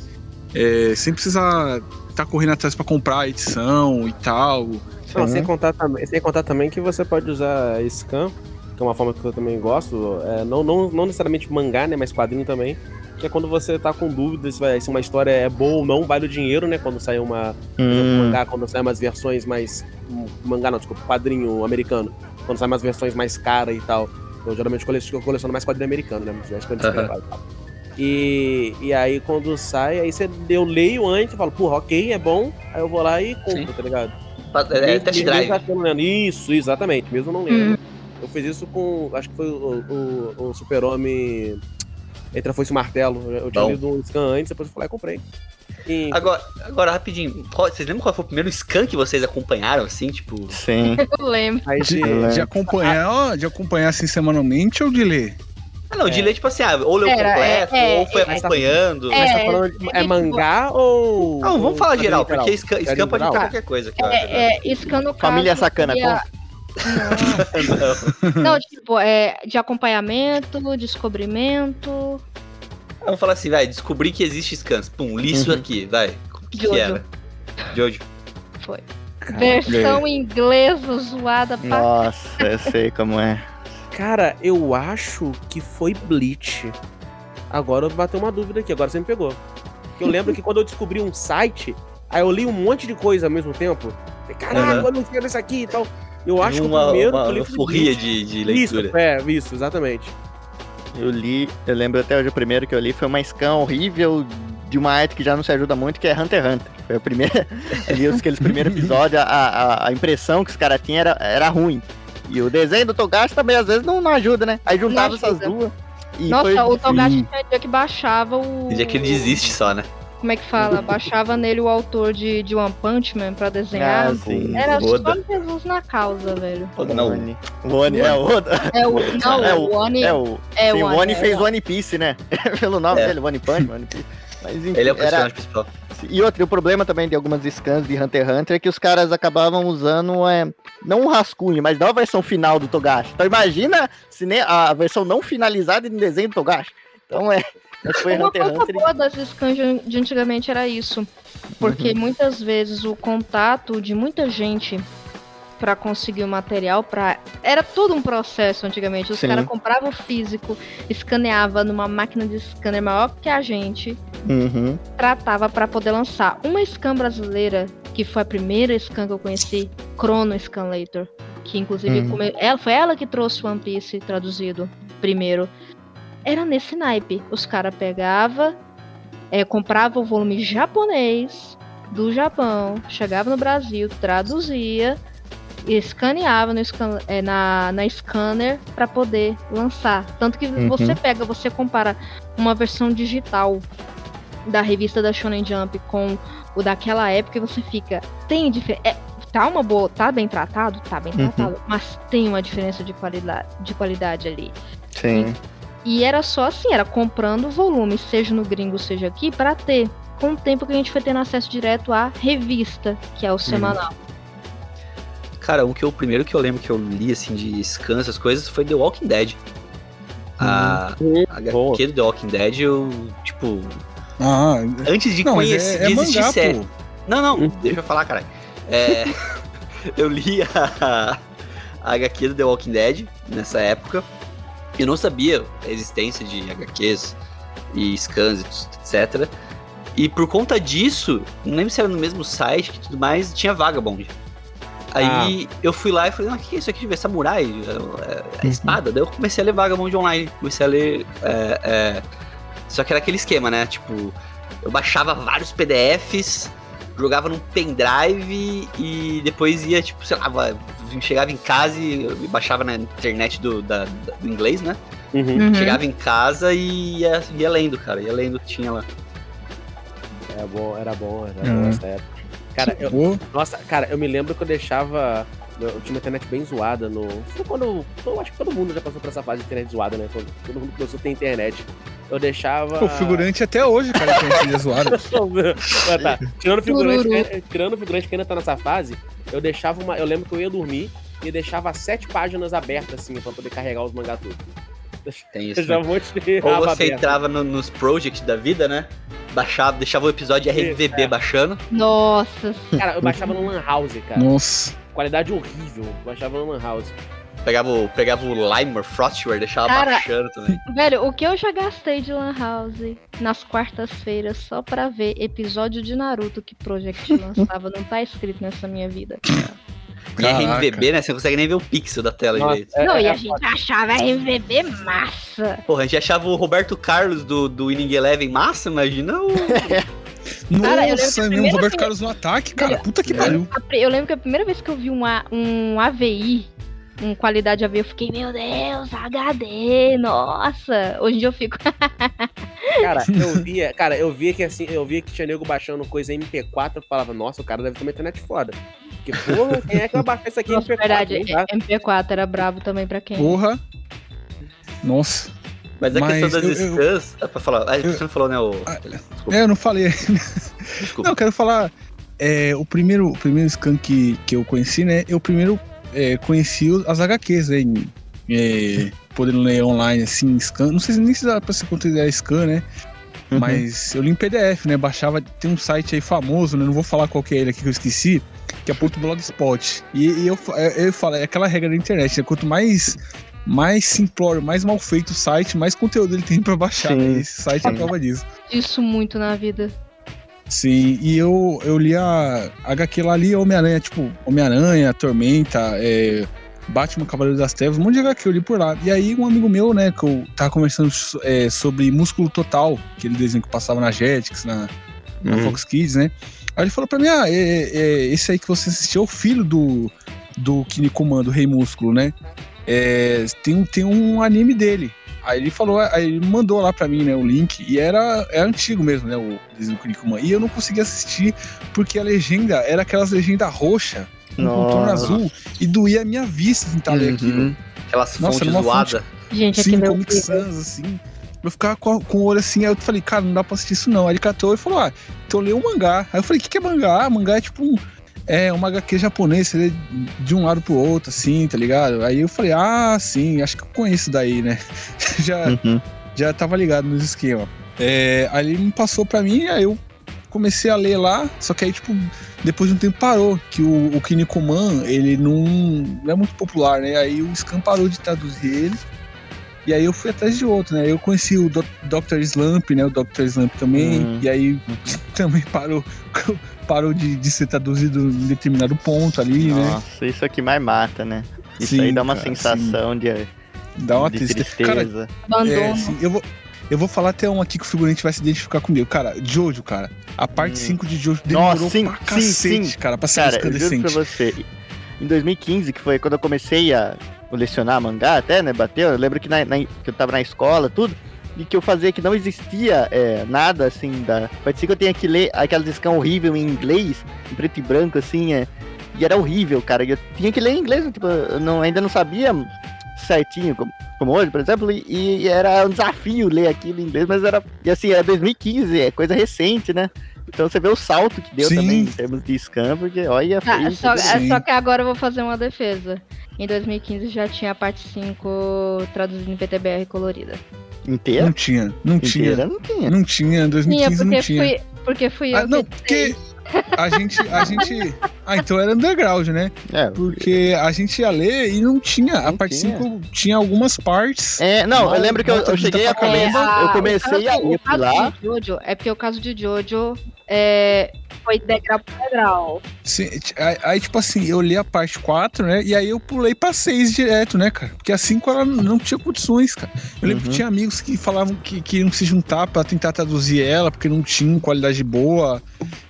é, sem precisar estar correndo atrás pra comprar a edição e tal. Não, Sim. sem, contar também, sem contar também que você pode usar scan que é uma forma que eu também gosto, é, não, não, não necessariamente mangá, né, mas quadrinho também, que é quando você tá com dúvidas se, se uma história é boa ou não, vale o dinheiro, né, quando sai uma, exemplo, Hum, mangá, quando sai umas versões mais, um mangá não, desculpa, quadrinho americano, quando sai umas versões mais caras e tal, eu geralmente coleciono, eu coleciono mais quadrinho americano, né, mas quando Aham. e tal. E, e aí quando sai, aí você, eu leio antes e falo, porra, ok, é bom, aí eu vou lá e compro, Sim. tá ligado? É, Mesmo- test drive. lendo. Isso, exatamente, mesmo não lendo. Eu fiz isso com. Acho que foi o, o, o Super-Homem. Entre a Foice e o Martelo. Eu tinha Bom. lido um scan antes, depois eu e comprei. E, Agora, agora rapidinho, qual- vocês lembram qual foi o primeiro scan que vocês acompanharam, assim, tipo... Sim. Eu lembro. aí De, de- de acompanhar, ó, de acompanhar assim semanalmente ou de ler? Ah, não, de É. ler, tipo assim, ah, ou leu Era, completo, é, é, ou foi é. acompanhando. Mas tá É, falando de- é é mangá ou. Não, vamos falar ou geral, porque scan, Quadrinho scan pode geral? entrar qualquer coisa, cara. É, é, isso que eu no caso. Família Sacana, seria- Não. Não, tipo, é de acompanhamento, descobrimento. Vamos falar assim, vai, descobri que existe scans. Pum, li isso Uhum. aqui, vai. O que, que era? Jojo. Foi. Cara, Versão inglesa zoada pra Nossa, eu sei como é. Cara, eu acho que foi Bleach. Agora bateu uma dúvida aqui, agora você me pegou. Porque eu lembro que quando eu descobri um site, aí eu li um monte de coisa ao mesmo tempo. Falei, Caraca, Aham. eu não sei isso aqui e tal. Eu acho que o uma, primeiro uma que eu li foi euforia Bleach. de, de leitura. Isso, é, isso, exatamente. Eu li, eu lembro até hoje o primeiro que eu li foi uma scan horrível de uma arte que já não se ajuda muito, que é Hunter x Hunter. Foi o primeiro, eu li os- aqueles primeiros episódios, a, a, a impressão que os caras tinham era, era ruim. E o desenho do Togashi também às vezes não, não ajuda, né? Aí juntava Não essas duas. E Nossa, foi o Togashi tinha dia que baixava o. Dia que ele desiste só, né? Como é que fala? Baixava nele o autor de, de One Punch Man pra desenhar. Ah, sim. Era Oda. só Jesus na causa, velho. Não. Oni. O Oni, é o Oda. É o. Não, É o o- Oni. É o, É sim, o o Oni é, fez é. One Piece, né? Pelo nome É. dele, One Punch, One Piece. Mas enfim, Ele é o era, personagem principal. E outro, e o problema também de algumas scans de Hunter x Hunter é que os caras acabavam usando, é, não um rascunho, mas não a versão final do Togashi. Então imagina se nem a versão não finalizada no desenho do Togashi. Então é, foi Uma Hunter x coisa Hunter. e- boa das scans de- de antigamente era isso. Porque muitas vezes o contato de muita gente pra conseguir o material para era todo um processo antigamente. Os caras compravam o físico, escaneava numa máquina de scanner maior que a gente, Uhum. tratava pra poder lançar uma scan brasileira, que foi a primeira scan que eu conheci, Chrono Scanlator, que inclusive Uhum. come- ela foi ela que trouxe One Piece traduzido primeiro. Era nesse naipe. Os caras pegavam, é, compravam o volume japonês do Japão, chegava no Brasil, traduzia, escaneava no scan- é, na, na scanner para poder lançar. Tanto que Uhum. você pega, você compara uma versão digital da revista da Shonen Jump com o daquela época e você fica, tem diferença. tá uma boa, tá bem tratado, tá bem Uhum. tratado, mas tem uma diferença de qualidade, de qualidade ali. Sim. E era só assim, era comprando volume, seja no gringo, seja aqui, pra ter. Com o tempo que a gente foi tendo acesso direto à revista, que é o semanal. Cara, um que eu, o primeiro que eu lembro que eu li, assim, de scans, essas coisas, foi The Walking Dead. A, a Boa. HQ do The Walking Dead, eu, tipo, Ah, antes de não, conhecer, é, é de existir mangá, série. pô. Não, não, Uhum. deixa eu falar, caralho. É, eu li a, a HQ do The Walking Dead nessa época. Eu não sabia a existência de HQs e scans, e etc. E por conta disso, não lembro se era no mesmo site que tudo mais, tinha Vagabond. Aí eu fui lá e falei, ah, o que é isso aqui? É samurai? É, é, é espada? Daí eu comecei a ler Vagabond online. Comecei a ler. é, é, Só que era aquele esquema, né? Tipo, eu baixava vários PDFs, jogava num pendrive e depois ia, tipo, sei lá, chegava em casa e eu baixava na internet do, da- da- do inglês, né? Uhum. Uhum. Chegava em casa e ia, ia lendo, cara. Ia lendo o que tinha lá. Era bom, era bom, era Uhum. bom essa época. Cara, eu, Pô, nossa, cara, eu me lembro que eu deixava. Eu tinha uma internet bem zoada no. Foi quando. Eu acho que todo mundo já passou por essa fase de internet zoada, né? Quando todo mundo começou a ter internet. Eu deixava. o figurante até hoje, cara, tem esse zoado. Ah, tá. Tirando o figurante, que, tirando o figurante que ainda tá nessa fase, eu deixava uma. Eu lembro que eu ia dormir e deixava sete páginas abertas, assim, pra poder carregar os mangá tudo. Tem isso. Deixava né? um monte de Ou aba você aberta. entrava no- nos projects da vida, né? Baixava, deixava o episódio RVB É. baixando. Nossa, Cara, eu baixava no Lan House, cara. Nossa. Qualidade horrível. Baixava no Lan House. pegava, o, pegava o Limer, Frostware, deixava Cara, baixando também. Velho, o que eu já gastei de Lan House nas quartas-feiras só pra ver episódio de Naruto que Project lançava não tá escrito nessa minha vida. E Caraca. RMVB, né? Você não consegue nem ver o pixel da tela Nossa, direito. é- não, e é a gente achava RMVB massa. Porra, a gente achava o Roberto Carlos do, do Winning Eleven massa, imagina o... Cara, eu Nossa, meu, primeira Roberto vez- Carlos no ataque, cara. Velho, Puta que é. pariu. Eu lembro que a primeira vez que eu vi um, A- um AVI, um qualidade AVI, eu fiquei, meu Deus, HD, nossa. Hoje em dia eu fico, Cara, eu via, cara, eu via que assim, eu via que tinha nego baixando coisa MP4, eu falava, nossa, o cara deve ter uma internet foda. Porque, porra, quem é que vai baixar isso aqui nossa, MP4? verdade, Não dá. MP4 era brabo também pra quem. Porra. Nossa. Mas a Mas questão das eu- eu- scans... É pra falar... Ah, você não falou, né, o... Ah, Desculpa. É, eu não falei. Desculpa. Não, eu quero falar. é, o primeiro, o primeiro scan que, que eu conheci, né? Eu primeiro é, conheci as HQs, né? Em, é, podendo ler online, assim, scan. Não sei se nem se dá pra se considerar scan, né? Uhum. Mas eu li em PDF, né? Baixava. Tem um site aí famoso, né? Não vou falar qual que é ele aqui que eu esqueci. Que é ponto blogspot. E, e eu, eu, eu falo, é aquela regra da internet, né? Quanto mais. Mais simplório, mais mal feito o site, mais conteúdo ele tem pra baixar. Sim, Né? Esse site é a sim. prova disso. Isso muito na vida. Sim, e eu, eu li a HQ lá, li Homem-Aranha, tipo, Homem-Aranha, Tormenta, é, Batman Cavaleiro das Trevas, um monte de HQ eu li por lá. E aí um amigo meu, né, que eu tava conversando so- é, sobre Músculo Total, aquele desenho que passava na Jetix, na, na Uhum. Fox Kids, né? Aí ele falou pra mim, ah, é, é, esse aí que você assistiu é o filho do, do Kinnikuman, do Rei Músculo, né? É, tem, um- tem um anime dele. Aí ele falou, aí ele mandou lá pra mim, né, o link, e era é antigo mesmo, né, o desenho do Kinnikuman. E eu não consegui assistir porque a legenda era aquelas legendas contorno Nossa. azul, e doía a minha vista tentar ler aquilo. Uhum. Aquelas Nossa, fontes zoadas. Gente, aqui Sim, meu Comic Sans, assim. Eu ficava com, com o olho assim, aí eu falei, cara, não dá pra assistir isso não. Aí ele catou e falou, ah, então lê um mangá. Aí eu falei, o que, que é mangá? Ah, mangá é tipo um. É uma HQ japonês, você lê de um lado pro outro, assim, tá ligado? Aí eu falei, ah, sim, acho que eu conheço daí, né? já, Uhum. já tava ligado nos esquemas. É, aí ele me passou pra mim, aí eu comecei a ler lá, só que aí, tipo, depois de um tempo parou, que o, o Kinnikuman, ele não, não é muito popular, né? Aí o Scan parou de traduzir ele, e aí eu fui atrás de outro, né? Eu conheci o Do- Dr. Slump, né? O Dr. Slump também, Hum. e aí também parou, parou de, de ser traduzido em determinado ponto ali, né? Nossa, isso aqui mais mata, né? Isso Sim, aí dá uma cara, sensação de, Dá uma de tristeza. tristeza. Cara, abandono. É, sim, eu vou, eu vou falar até um aqui que o figurante vai se identificar comigo. Cara, Jojo, cara. A parte Hum. 5 de Jojo demorou Nossa, sim, pra sim, cacete, sim. cara, pra ser Cara, eu juro resplandecente. pra você, em 2015, que foi quando eu comecei a colecionar mangá até, né, bateu, eu lembro que, na, na- que eu tava na escola, tudo, e que eu fazia que não existia é, nada, assim, da... Ser que eu tenha que ler aquelas scan horrível em inglês, em preto e branco, assim, é, e era horrível, cara, eu tinha que ler em inglês, tipo, eu não, ainda não sabia certinho, como, como hoje, por exemplo, e, e era um desafio ler aquilo em inglês, mas era, e assim, era 2015, é coisa recente, né, então você vê o salto que deu Sim. também em termos de scan, porque olha, foi só, é só que agora eu vou fazer uma defesa. Em 2015 já tinha a parte 5 traduzida em PTBR colorida. inteira, Não tinha, não inteira tinha. não tinha. Não tinha, em Tinha, 2015 não tinha. fui, porque fui Ah, eu não, que porque a gente, a gente. Ah, então era underground, né? É, Porque a gente ia ler e não tinha. A Não parte tinha. 5 tinha algumas partes. É, não, eu lembro que eu, eu cheguei a começar, eu o comecei caso- a ler o caso lá. de Jojo é porque o caso de Jojo é, foi degrau por degrau. Sim, aí, aí, tipo assim, eu li a parte 4, né? E aí eu pulei pra 6 direto, né, cara? Porque a 5 ela não tinha condições, cara. Eu lembro Uhum. que tinha amigos que falavam que queriam se juntar pra tentar traduzir ela, porque não tinha qualidade boa.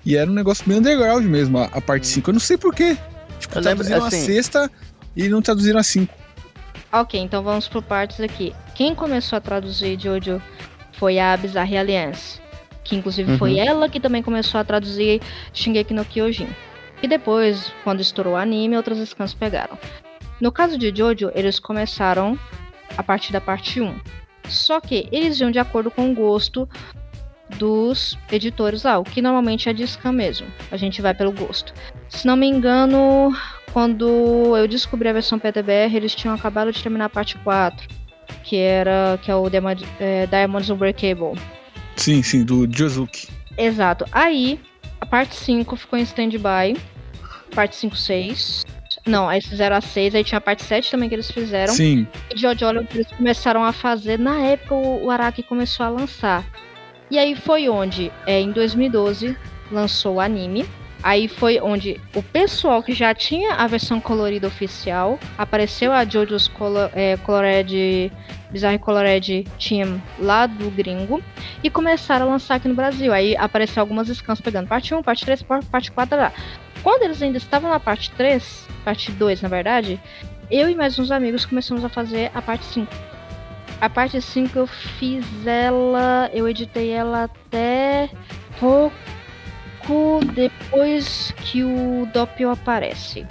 E era um negócio bem underground mesmo, a, a parte 5. Eu não sei porquê. Tipo, Eu lembro, traduziram assim- a sexta e não traduziram a 5. Ok, então vamos por partes aqui. Quem começou a traduzir Jojo foi a Bizarre Alliance. Que inclusive foi Uhum. ela que também começou a traduzir Shingeki no Kyojin. E depois, quando estourou o anime, outras scans pegaram. No caso de Jojo, eles começaram a partir da parte 1. Só que eles iam de acordo com o gosto dos editores lá, o que normalmente é de scan mesmo. A gente vai pelo gosto. Se não me engano, quando eu descobri a versão PTBR, eles tinham acabado de terminar a parte 4, que era que é o Diamond, é, Diamonds Unbreakable. Sim, sim, do Josuke. Exato. Aí, a parte 5 ficou em stand-by. Parte 5, 6. Não, aí fizeram a 6, aí tinha a parte 7 também que eles fizeram. Sim. E Jojo eles começaram a fazer, na época o, o Araki começou a lançar. E aí foi onde, é, em 2012, lançou o anime. Aí foi onde o pessoal que já tinha a versão colorida oficial, apareceu a JoJo's Color, é, Colored, Bizarre Colored Team lá do gringo, e começaram a lançar aqui no Brasil. Aí apareceu algumas scans pegando parte 1, parte 3, parte 4 lá. Quando eles ainda estavam na parte 3, parte 2 na verdade, eu e mais uns amigos começamos a fazer a parte 5. A parte 5 eu fiz ela, eu editei ela até pouco depois que o Doppio aparece.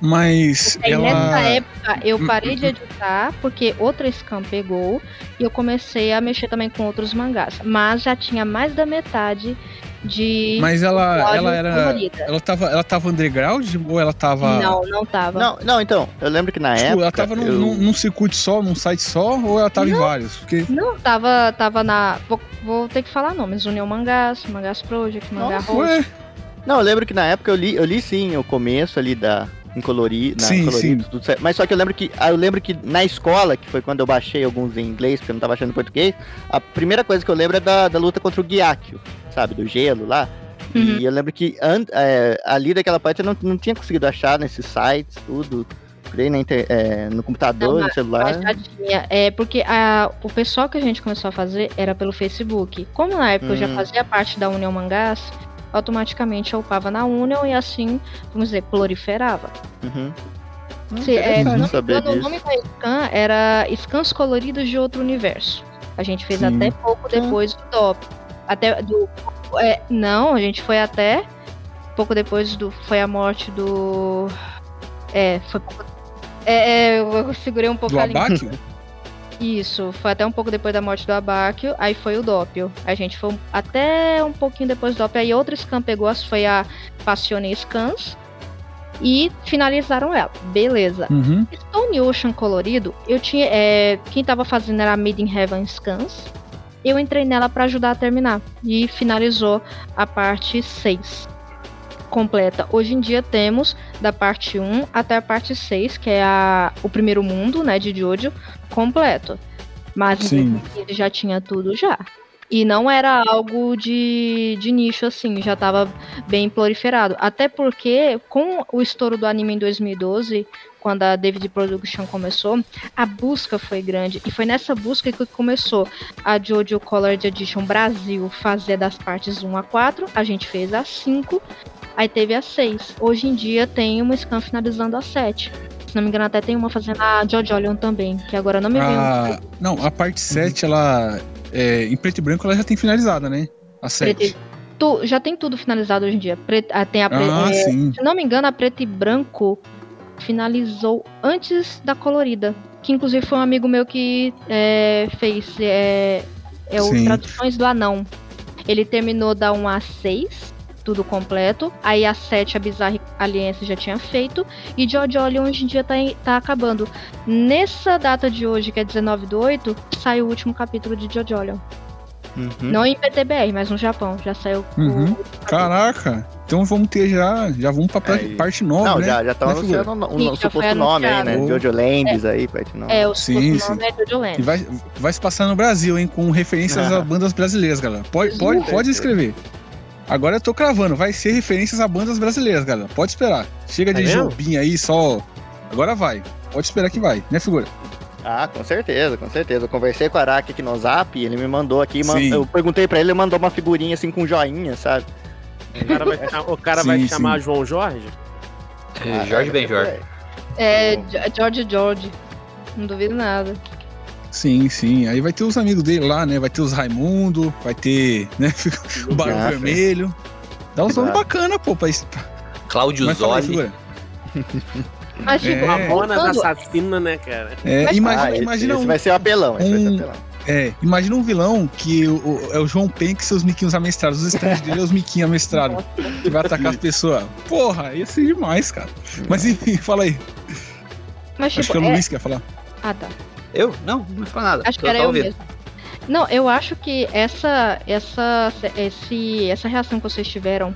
Mas Aí ela. nessa época eu Hum, parei hum, de editar porque outra scan pegou e eu comecei a mexer também com outros mangás. Mas já tinha mais da metade de. Mas ela, ela era. colorida. Ela tava, ela tava underground ou ela tava. Não, não tava. Não, não, então, eu lembro que na Tipo, época. ela tava num, eu- num- num circuito só, num site só, ou ela tava em vários? Porque. Não, tava, tava na. Vou, vou ter que falar nomes. União Mangás, Mangás Project, Mangá Nossa, Não, eu lembro que na época eu li, eu li sim o começo ali da. Em colorido, na Sim, colorido, tudo certo. Mas só que eu lembro que. ah, Eu lembro que na escola, que foi quando eu baixei alguns em inglês, porque eu não tava achando em português, a primeira coisa que eu lembro é da, da luta contra o Gyakio, sabe? Do gelo lá. Uhum. E eu lembro que an- é, ali daquela parte eu não, não tinha conseguido achar nesses sites, tudo. Criei na inter- é, no computador, Não, no celular. Mas já tinha. É porque a, o pessoal que a gente começou a fazer era pelo Facebook. Como na época eu já Hum. fazia parte da União Mangás, automaticamente eu upava na União e assim, vamos dizer, proliferava. Uhum. Hum, Se, é, não saber engano, o nome da scan era Scans Coloridos de Outro Universo. A gente fez Sim. até pouco depois do DOP. Até do. é, não, a gente foi até pouco depois do. Foi a morte do. É, foi pouco. É, é, eu segurei um pouco do a língua. Isso, foi até um pouco depois da morte do Abáquio, aí foi o Doppio. A gente foi até um pouquinho depois do Doppio, aí outra scan pegou, as- foi a Passione Scans, e finalizaram ela. Beleza. Uhum. Stone Ocean colorido, eu tinha. é, quem tava fazendo era a Made in Heaven Scans. Eu entrei nela pra ajudar a terminar. E finalizou a parte 6 completa. Hoje em dia temos da parte 1 até a parte 6, que é a, o primeiro mundo, né, de Jojo, completo. Mas Sim. 2015 já tinha tudo já. E não era algo de, de nicho assim, já estava bem proliferado. Até porque, com o estouro do anime em 2012, quando a David Production começou, a busca foi grande. E foi nessa busca que começou a Jojo Colored Edition Brasil fazer das partes 1 a 4. A gente fez a 5. Aí teve a 6. Hoje em dia tem uma scan finalizando a 7. Se não me engano, até tem uma fazendo a Jojo Olion também, que agora não me vem. A... Não, a parte 7, ela. é, em preto e branco, ela já tem finalizada, né? A 7. Preto e- Tu, já tem tudo finalizado hoje em dia. Ah, tem a pre- Ah, é, sim. Se não me engano, a preto e branco finalizou antes da colorida. Que inclusive foi um amigo meu que é, fez. É, é o Sim. Traduções do Anão. Ele terminou da 1 a 6, tudo completo. Aí a 7, a Bizarre Alliance já tinha feito. E Jojo Olion hoje em dia tá, em- tá acabando. Nessa data de hoje, que é 19 do 8, saiu o último capítulo de Jojo Olion. Uhum. Não em PTBR, mas no Japão. Já saiu Uhum. o. Caraca. Então vamos ter já. Já vamos pra pra- Aí. parte 9, Não, né? já, já tá Né, anunciando o, Sim, já foi suposto nome aí, né? Jojo Lands aí, parte não. É, o Sim, suposto nome é Jojo Land. E vai, vai se passar no Brasil, hein? Com referências Ah. a bandas brasileiras, galera. Pode, pode, pode escrever. Agora eu tô cravando, vai ser referências a bandas brasileiras, galera. Pode esperar. Chega de É mesmo? Jobim aí, só. Agora vai. Pode esperar que vai, né, figura? Ah, com certeza, com certeza. Eu conversei com o Araki aqui no Zap, ele me mandou aqui, man- eu perguntei pra ele, ele mandou uma figurinha assim com joinha, sabe? O cara vai, o cara Sim, vai sim. chamar João Jorge? É, Jorge Benjor. É, Jo- George George. Não duvido nada. Sim, sim. Aí vai ter os amigos dele lá, né? Vai ter os Raimundo, vai ter, né? o Barão. Vermelho. Dá uns nomes bacana, pô. Pra... isso. Cláudio Zoli. Mas, tipo, É. Voltando- assassina, né, cara? É, Mas- imagina, Ah, esse, imagina esse um, vai ser o apelão, esse vai ser um- apelão. É, imagina um vilão que o, o- é o João Pen com seus miquinhos amestrados. Os stands dele é os miquinhos amestrados. Que vai atacar as pessoas. Porra, ia ser demais, cara. Mas enfim, fala aí. mas, Acho tipo, que é o é- Luiz que ia falar. Ah, tá. Eu? Não, não falar nada. Acho que era eu ouvindo. mesmo. Não, eu acho que essa, essa, esse, essa reação que vocês tiveram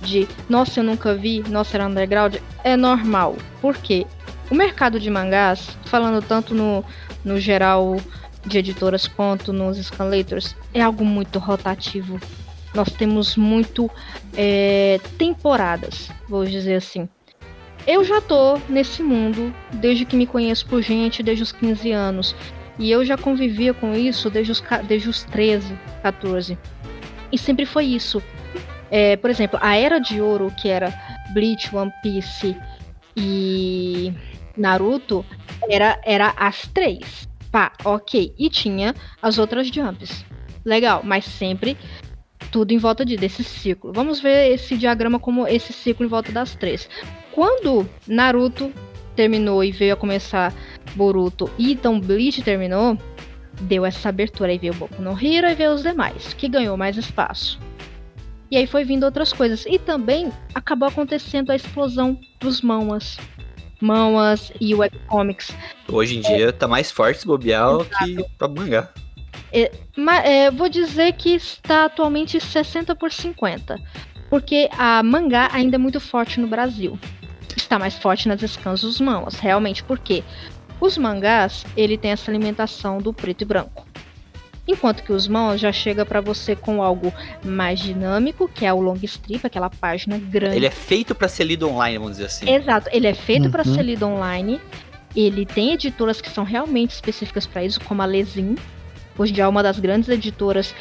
de nossa, eu nunca vi, nossa, era underground, é normal. Por quê? O mercado de mangás, falando tanto no, no geral de editoras quanto nos scanlators, é algo muito rotativo. Nós temos muito é, temporadas, vou dizer assim. Eu já tô nesse mundo desde que me conheço por gente, desde os 15 anos. E eu já convivia com isso desde os, desde os 13, 14. E sempre foi isso. É, por exemplo, a Era de Ouro, que era Bleach, One Piece e Naruto, era, era as três. Pá, ok. E tinha as outras jumps. Legal, mas sempre tudo em volta de, desse ciclo. Vamos ver esse diagrama como esse ciclo em volta das três. Quando Naruto terminou e veio a começar Boruto e então Bleach terminou, deu essa abertura. Aí veio Boku no Hero e veio os demais, que ganhou mais espaço. E aí foi vindo outras coisas. E também acabou acontecendo a explosão dos manhwas. Manhwas e webcomics. Hoje em dia tá mais forte esse bobear que pra mangá. É, mas, é, vou dizer que está atualmente 60 por 50. Porque a mangá ainda é muito forte no Brasil. Está mais forte nas scans dos manhwas. Realmente, por quê? Os mangás, ele tem essa alimentação do preto e branco. Enquanto que os mãos já chega para você com algo mais dinâmico, que é o long strip, aquela página grande. Ele é feito para ser lido online, vamos dizer assim. Exato, ele é feito Uhum. para ser lido online. Ele tem editoras que são realmente específicas para isso, como a Lesin. Hoje dia é uma das grandes editoras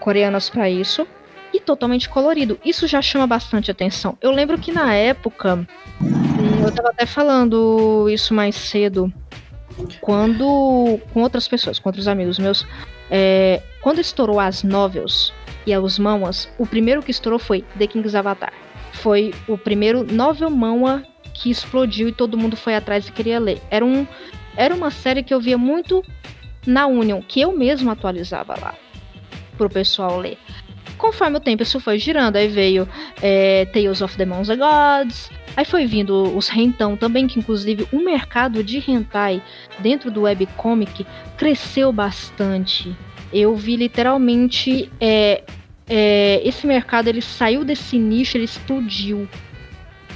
coreanas para isso. E totalmente colorido. Isso já chama bastante atenção. Eu lembro que na época, hum, eu tava até falando isso mais cedo, quando com outras pessoas, com outros amigos meus, é, quando estourou as novels e os manhwas, o primeiro que estourou foi The King's Avatar. Foi o primeiro novel manhwa que explodiu e todo mundo foi atrás e queria ler. Era, um, era uma série que eu via muito na Union, que eu mesmo atualizava lá pro pessoal ler. Conforme o tempo isso foi girando, aí veio é, Tales of the Monster Gods, aí foi vindo os rentão também, que inclusive o mercado de hentai dentro do webcomic cresceu bastante. Eu vi literalmente é, é, esse mercado ele saiu desse nicho, ele explodiu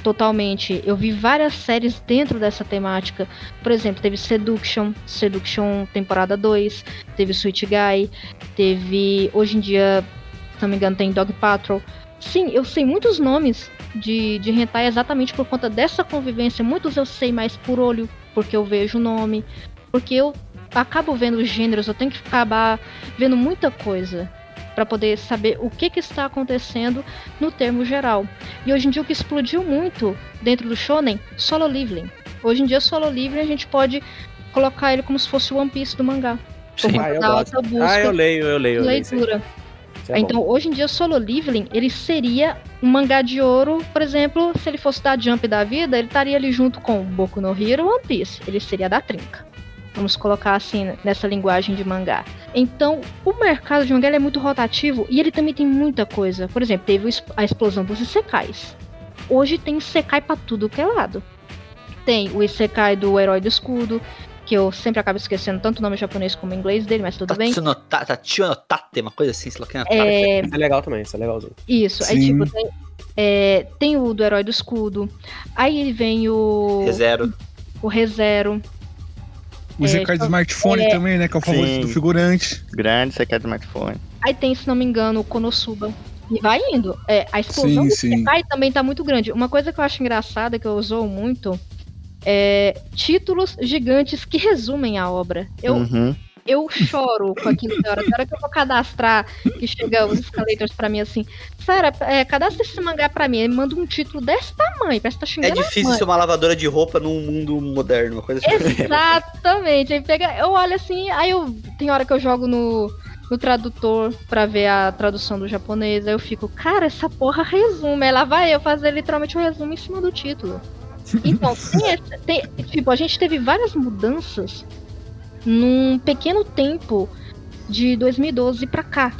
totalmente. Eu vi várias séries dentro dessa temática. Por exemplo, teve Seduction, Seduction temporada 2, teve Sweet Guy, teve hoje em dia, não me engano, tem Dog Patrol. Sim, eu sei muitos nomes de, de hentai exatamente por conta dessa convivência. Muitos eu sei mais por olho, porque eu vejo o nome, porque eu acabo vendo os gêneros, eu tenho que acabar vendo muita coisa para poder saber o que, que está acontecendo no termo geral. E hoje em dia o que explodiu muito dentro do shonen, solo leveling. Hoje em dia solo leveling a gente pode colocar ele como se fosse o One Piece do mangá. Sim. Ah, eu gosto. busca Ah, eu leio, eu leio. Eu leio é bom. então, hoje em dia, Solo Leveling, ele seria um mangá de ouro, por exemplo, se ele fosse da Jump da vida, ele estaria ali junto com Boku no Hero One Piece. Ele seria da trinca. Vamos colocar assim, nessa linguagem de mangá. Então, o mercado de mangá é muito rotativo e ele também tem muita coisa. Por exemplo, teve a explosão dos isekais. Hoje tem isekai pra tudo que é lado. Tem o isekai do Herói do Escudo, que eu sempre acabo esquecendo tanto o nome japonês como o inglês dele, mas tudo bem. Tatsunota- Tachionotate, uma coisa assim, sei lá que é. É, Isso é legal também, isso é legalzinho. Isso, aí tipo, tem, é, tem o do Herói do Escudo, aí vem o, Zero. o ReZero, O É, ZK de smartphone é- também, né? Que é o favorito Sim. do figurante. Grande, você quer de smartphone. aí tem, se não me engano, o Konosuba. E vai indo. É, a explosão Sim, do sim. Também tá muito grande. Uma coisa que eu acho engraçada, que eu uso muito, é títulos gigantes que resumem a obra. Eu, Uhum. eu choro com aquilo na hora. Na hora que eu vou cadastrar, que chega os escalators pra mim assim, Sara, é, cadastra esse mangá pra mim. Ele manda um título desse tamanho, parece que tá É xingando a difícil mãe. ser uma lavadora de roupa num mundo moderno, uma coisa assim. Exatamente. Aí pega, eu olho assim, aí eu tem hora que eu jogo no, no tradutor pra ver a tradução do japonês, aí eu fico, cara, essa porra resume. Aí lá vai eu fazer literalmente o resumo em cima do título. Então, tem, tem- tipo, a gente teve várias mudanças num pequeno tempo de 2012 pra cá,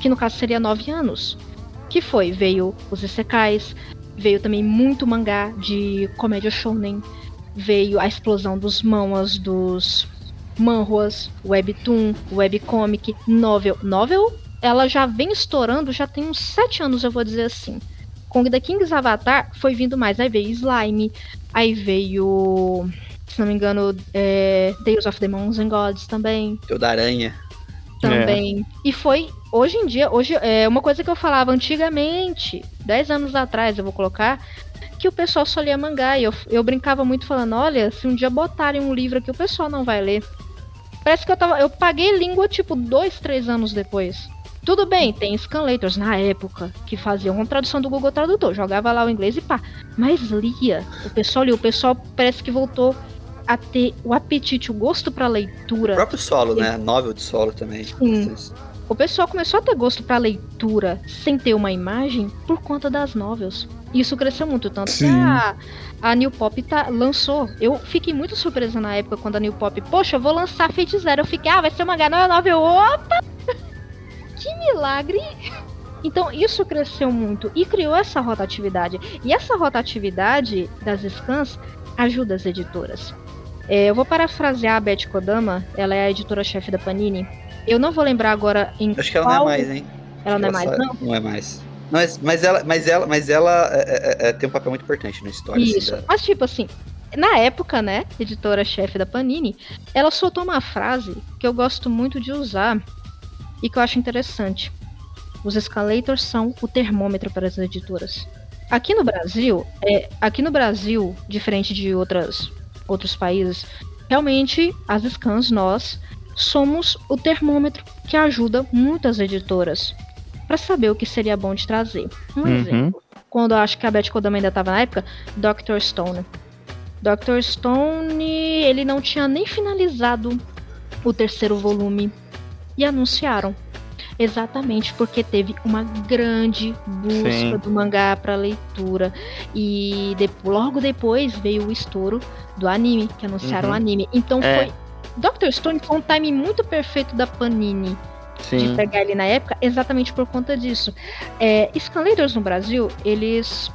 que no caso seria nove anos. Que foi, veio os isekais, veio também muito mangá de comédia shounen, veio a explosão dos manhwas, dos manhwas, webtoon, webcomic, novel. Novel, ela já vem estourando, já tem uns sete anos, eu vou dizer assim. Com The King's Avatar foi vindo mais. Aí veio Slime, aí veio, se não me engano, é, Tales of the Demons and Gods também. Teu da aranha. Também. E foi, hoje em dia, hoje é uma coisa que eu falava antigamente, 10 anos atrás, eu vou colocar, que o pessoal só lia mangá. E eu, eu brincava muito falando, olha, se um dia botarem um livro aqui, o pessoal não vai ler. Parece que eu tava. Eu paguei língua, tipo, dois, três anos depois. Tudo bem, tem scanlators na época que faziam uma tradução do Google Tradutor, jogava lá o inglês e pá. Mas lia. O pessoal lia, o pessoal parece que voltou a ter o apetite, o gosto pra O leitura. próprio solo, né? Novel de solo também. Sim. O pessoal começou a ter gosto pra leitura sem ter uma imagem por conta das novels. Isso cresceu muito, tanto que Sim. a, a New Pop tá, lançou. Eu fiquei muito surpresa na época quando a New Pop, poxa, eu vou lançar Fate Zero. Eu fiquei, ah, vai ser uma é novel. Opa! Que milagre! Então isso cresceu muito e criou essa rotatividade. E essa rotatividade das scans ajuda as editoras. É, eu vou parafrasear a Beth Kodama, ela é a editora-chefe da Panini. Eu não vou lembrar agora em Acho que ela não é mais, hein? Ela não é que mais, ela não? Não é mais. Mas, mas ela, mas ela, mas ela é, é, é, tem um papel muito importante na história. assim, Isso. da- Mas, tipo assim, na época, né, editora-chefe da Panini, ela soltou uma frase que eu gosto muito de usar e que eu acho interessante. Os escalators são o termômetro para as editoras. Aqui no Brasil, é, aqui no Brasil, diferente de outras, outros países, realmente as scans, nós, somos o termômetro que ajuda muitas editoras para saber o que seria bom de trazer. Um Uhum. exemplo quando eu acho que a Beth Kodama ainda estava na época, Dr. Stone. Dr. Stone, ele não tinha nem finalizado o terceiro volume e anunciaram. Exatamente porque teve uma grande busca Sim. do mangá para leitura e de- logo depois veio o estouro do anime, que anunciaram o Uhum. anime. Então É. foi Dr. Stone foi um timing muito perfeito da Panini de Sim. pegar ele na época, exatamente por conta disso. É, Scanlators no Brasil, eles,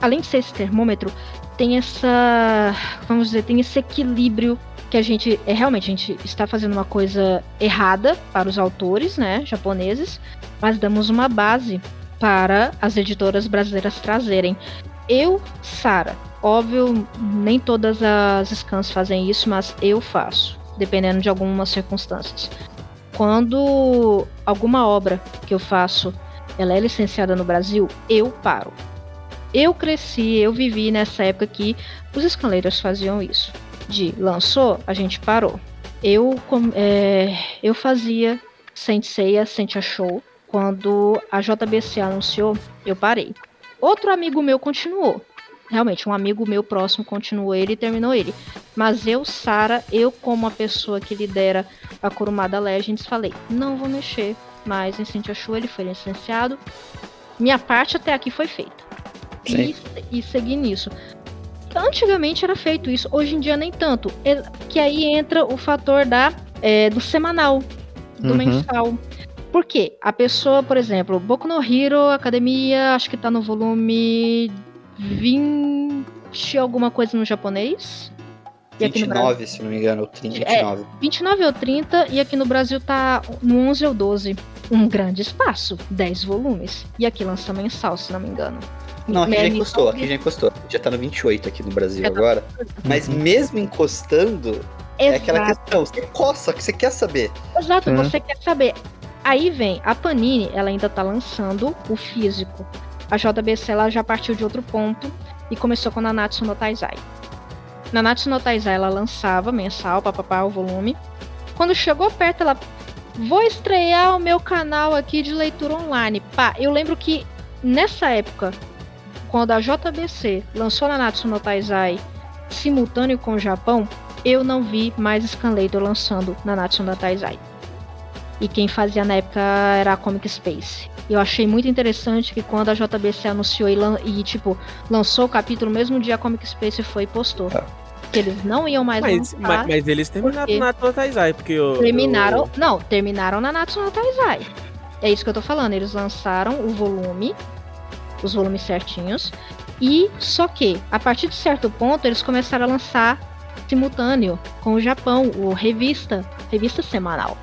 além de ser esse termômetro, tem essa, vamos dizer, tem esse equilíbrio que a gente, é realmente, a gente está fazendo uma coisa errada para os autores, né, japoneses, mas damos uma base para as editoras brasileiras trazerem. Eu, Sara, óbvio, nem todas as scans fazem isso, mas eu faço, dependendo de algumas circunstâncias quando alguma obra que eu faço ela é licenciada no Brasil, eu paro. Eu cresci, eu vivi nessa época que os scanlators faziam isso. De lançou, a gente parou. Eu, com- é, eu fazia Senseiya, Sentia Show. Quando a JBC anunciou, eu parei. Outro amigo meu continuou. Realmente, um amigo meu próximo continuou ele e terminou ele. Mas eu, Sara, eu como a pessoa que lidera a Kurumada Legends, falei, não vou mexer mais em Sentia Show, ele foi licenciado. Minha parte até aqui foi feita. E, e segui nisso. Antigamente era feito isso, hoje em dia nem tanto. É- Que aí entra o fator da é, do semanal, do Uhum. mensal. Por quê? A pessoa, por exemplo, Boku no Hero Academia, acho que tá no volume 20 alguma coisa no japonês. E aqui no Brasil 29, se não me engano, ou 30, É. 29. 29 ou 30 e aqui no Brasil tá no 11 ou 12. Um grande espaço, 10 volumes. E aqui lança mensal, se não me engano. Não, aqui já encostou, aqui já encostou. Já tá no 28 aqui no Brasil Já tá. agora. Mas mesmo encostando, é aquela Exato. questão. Você coça, que você quer saber. Exato, Sim. você quer saber. Aí vem, a Panini, ela ainda tá lançando o físico. A JBC ela já partiu de outro ponto e começou com a Nanatsu no Taizai. Nanatsu no Taizai ela lançava mensal, papapá, o volume. Quando chegou perto, ela vou estrear o meu canal aqui de leitura online. Pá, eu lembro que nessa época, quando a JBC lançou Nanatsu no Taizai simultâneo com o Japão, eu não vi mais Scanlator lançando Nanatsu no Taizai. E quem fazia na época era a Comic Space. Eu achei muito interessante que quando a JBC anunciou e, lan- e, tipo, lançou o capítulo, no mesmo dia a Comic Space foi e postou. Ah. Que eles não iam mais Mas, lançar. mas, mas eles terminaram quê? na Taizai, porque eu. Terminaram. eu- Não, terminaram na Natsu no Taizai. É isso que eu tô falando. Eles lançaram o volume, os volumes certinhos. E só que, a partir de certo ponto, eles começaram a lançar simultâneo com o Japão, o revista, revista semanal.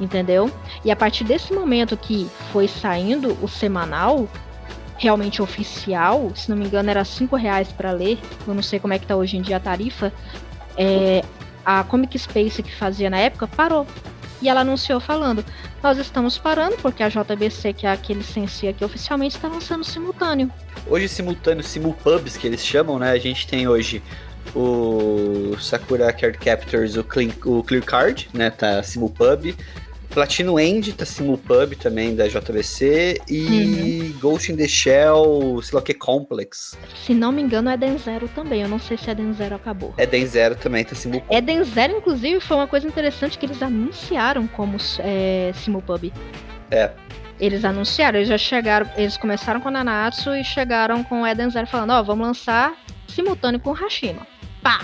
Entendeu? E a partir desse momento que foi saindo o semanal, realmente oficial, se não me engano era 5 reais para ler, eu não sei como é que tá hoje em dia a tarifa, é, a Comic Space que fazia na época parou. E ela anunciou falando: Nós estamos parando porque a JBC, que é a que licencia aqui oficialmente, está lançando simultâneo. Hoje, simultâneo, simulpubs que eles chamam, né? A gente tem hoje o Sakura Card Captors, o, Clean, o Clear Card, né? Tá simulpub. Platino End tá simulpub também da JBC. E Ghost in the Shell, sei lá o que, Complex. Se não me engano, Eden Zero também. Eu não sei se Eden Zero acabou. Eden Zero também tá simulpub. Eden Zero, inclusive, foi uma coisa interessante que eles anunciaram como é, simulpub. É. Eles anunciaram, eles já chegaram, eles começaram com a Nanatsu e chegaram com o Eden Zero falando, ó, vamos lançar simultâneo com o Hashima. Pá!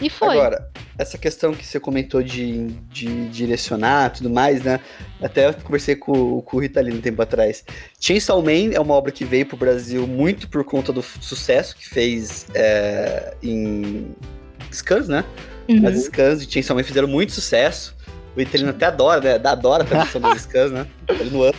E foi. Agora, essa questão que você comentou de, de direcionar tudo mais, né? Até eu conversei com, com o Ritalino um tempo atrás. Chainsaw Man é uma obra que veio pro Brasil muito por conta do sucesso que fez é, em scans, né? Uhum. As scans de Chainsaw Man fizeram muito sucesso. O Ritalino até adora, né? Adora a tradução das scans, né? Ele no ano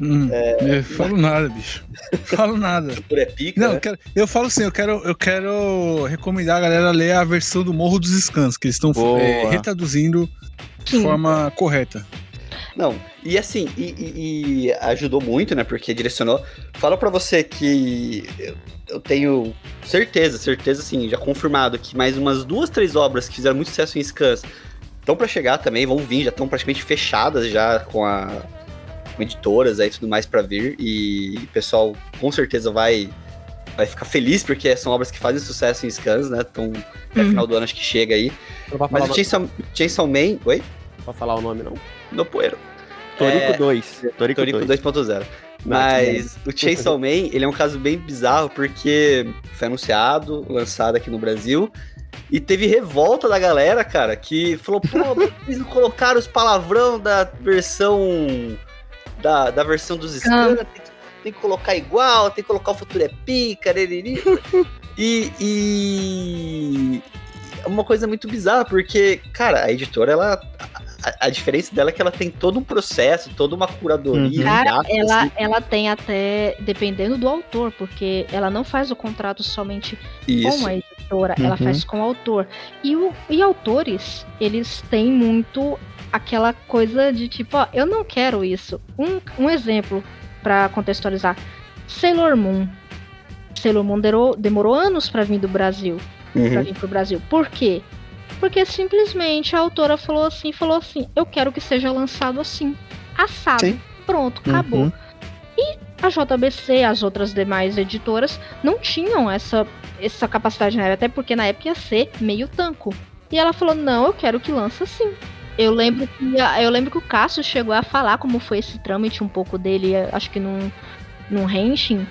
Hum, Eu falo nada, bicho. Falo nada. é pica, Não, né? eu, quero- eu falo assim, eu quero, eu quero recomendar a galera ler a versão do Morro dos Scans, que eles estão é, retraduzindo de forma correta. Não, e assim, e, e- e ajudou muito, né? Porque direcionou. Fala pra você que eu, eu tenho certeza, certeza assim, já confirmado que mais umas duas, três obras que fizeram muito sucesso em scans estão pra chegar também, vão vir, já estão praticamente fechadas já com a com editoras aí e tudo mais pra vir. E o pessoal com certeza vai vai ficar feliz porque são obras que fazem sucesso em scans, né? Então, até Uhum. final do ano acho que chega aí. Mas o Chainsaw, Chainsaw Man, oi? pra falar o nome, não. No poeiro. Torico É, 2. Torico, Torico 2. 2.0. Mas o Chainsaw Man, ele é um caso bem bizarro porque foi anunciado, lançado aqui no Brasil. E teve revolta da galera, cara, que falou, pô, vocês não colocaram os palavrão da versão. Da, da versão dos scans, tem, que- tem que colocar igual, tem que colocar o futuro é pica, liriri. e, e. É uma coisa muito bizarra, porque, cara, a editora, ela. A, a diferença dela é que ela tem todo um processo, toda uma curadoria. Uhum. Cara, ela, assim. ela tem até, dependendo do autor, porque ela não faz o contrato somente Isso. com a editora, ela Uhum. faz com o autor. E, o, e autores, eles têm muito aquela coisa de tipo, ó, eu não quero isso. Um, um exemplo pra contextualizar: Sailor Moon. Sailor Moon demorou, demorou anos pra vir do Brasil, pra Uhum. vir pro Brasil. Por quê? Porque simplesmente a autora falou assim, falou assim, eu quero que seja lançado assim, assado. Sim. Pronto, acabou. Uhum. A JBC, as outras demais editoras, não tinham essa, essa capacidade na época, até porque na época ia ser meio tanco. E ela falou: não, eu quero que lance assim. Eu lembro que, eu lembro que o Cássio chegou a falar como foi esse trâmite um pouco dele, acho que num, num Henshin,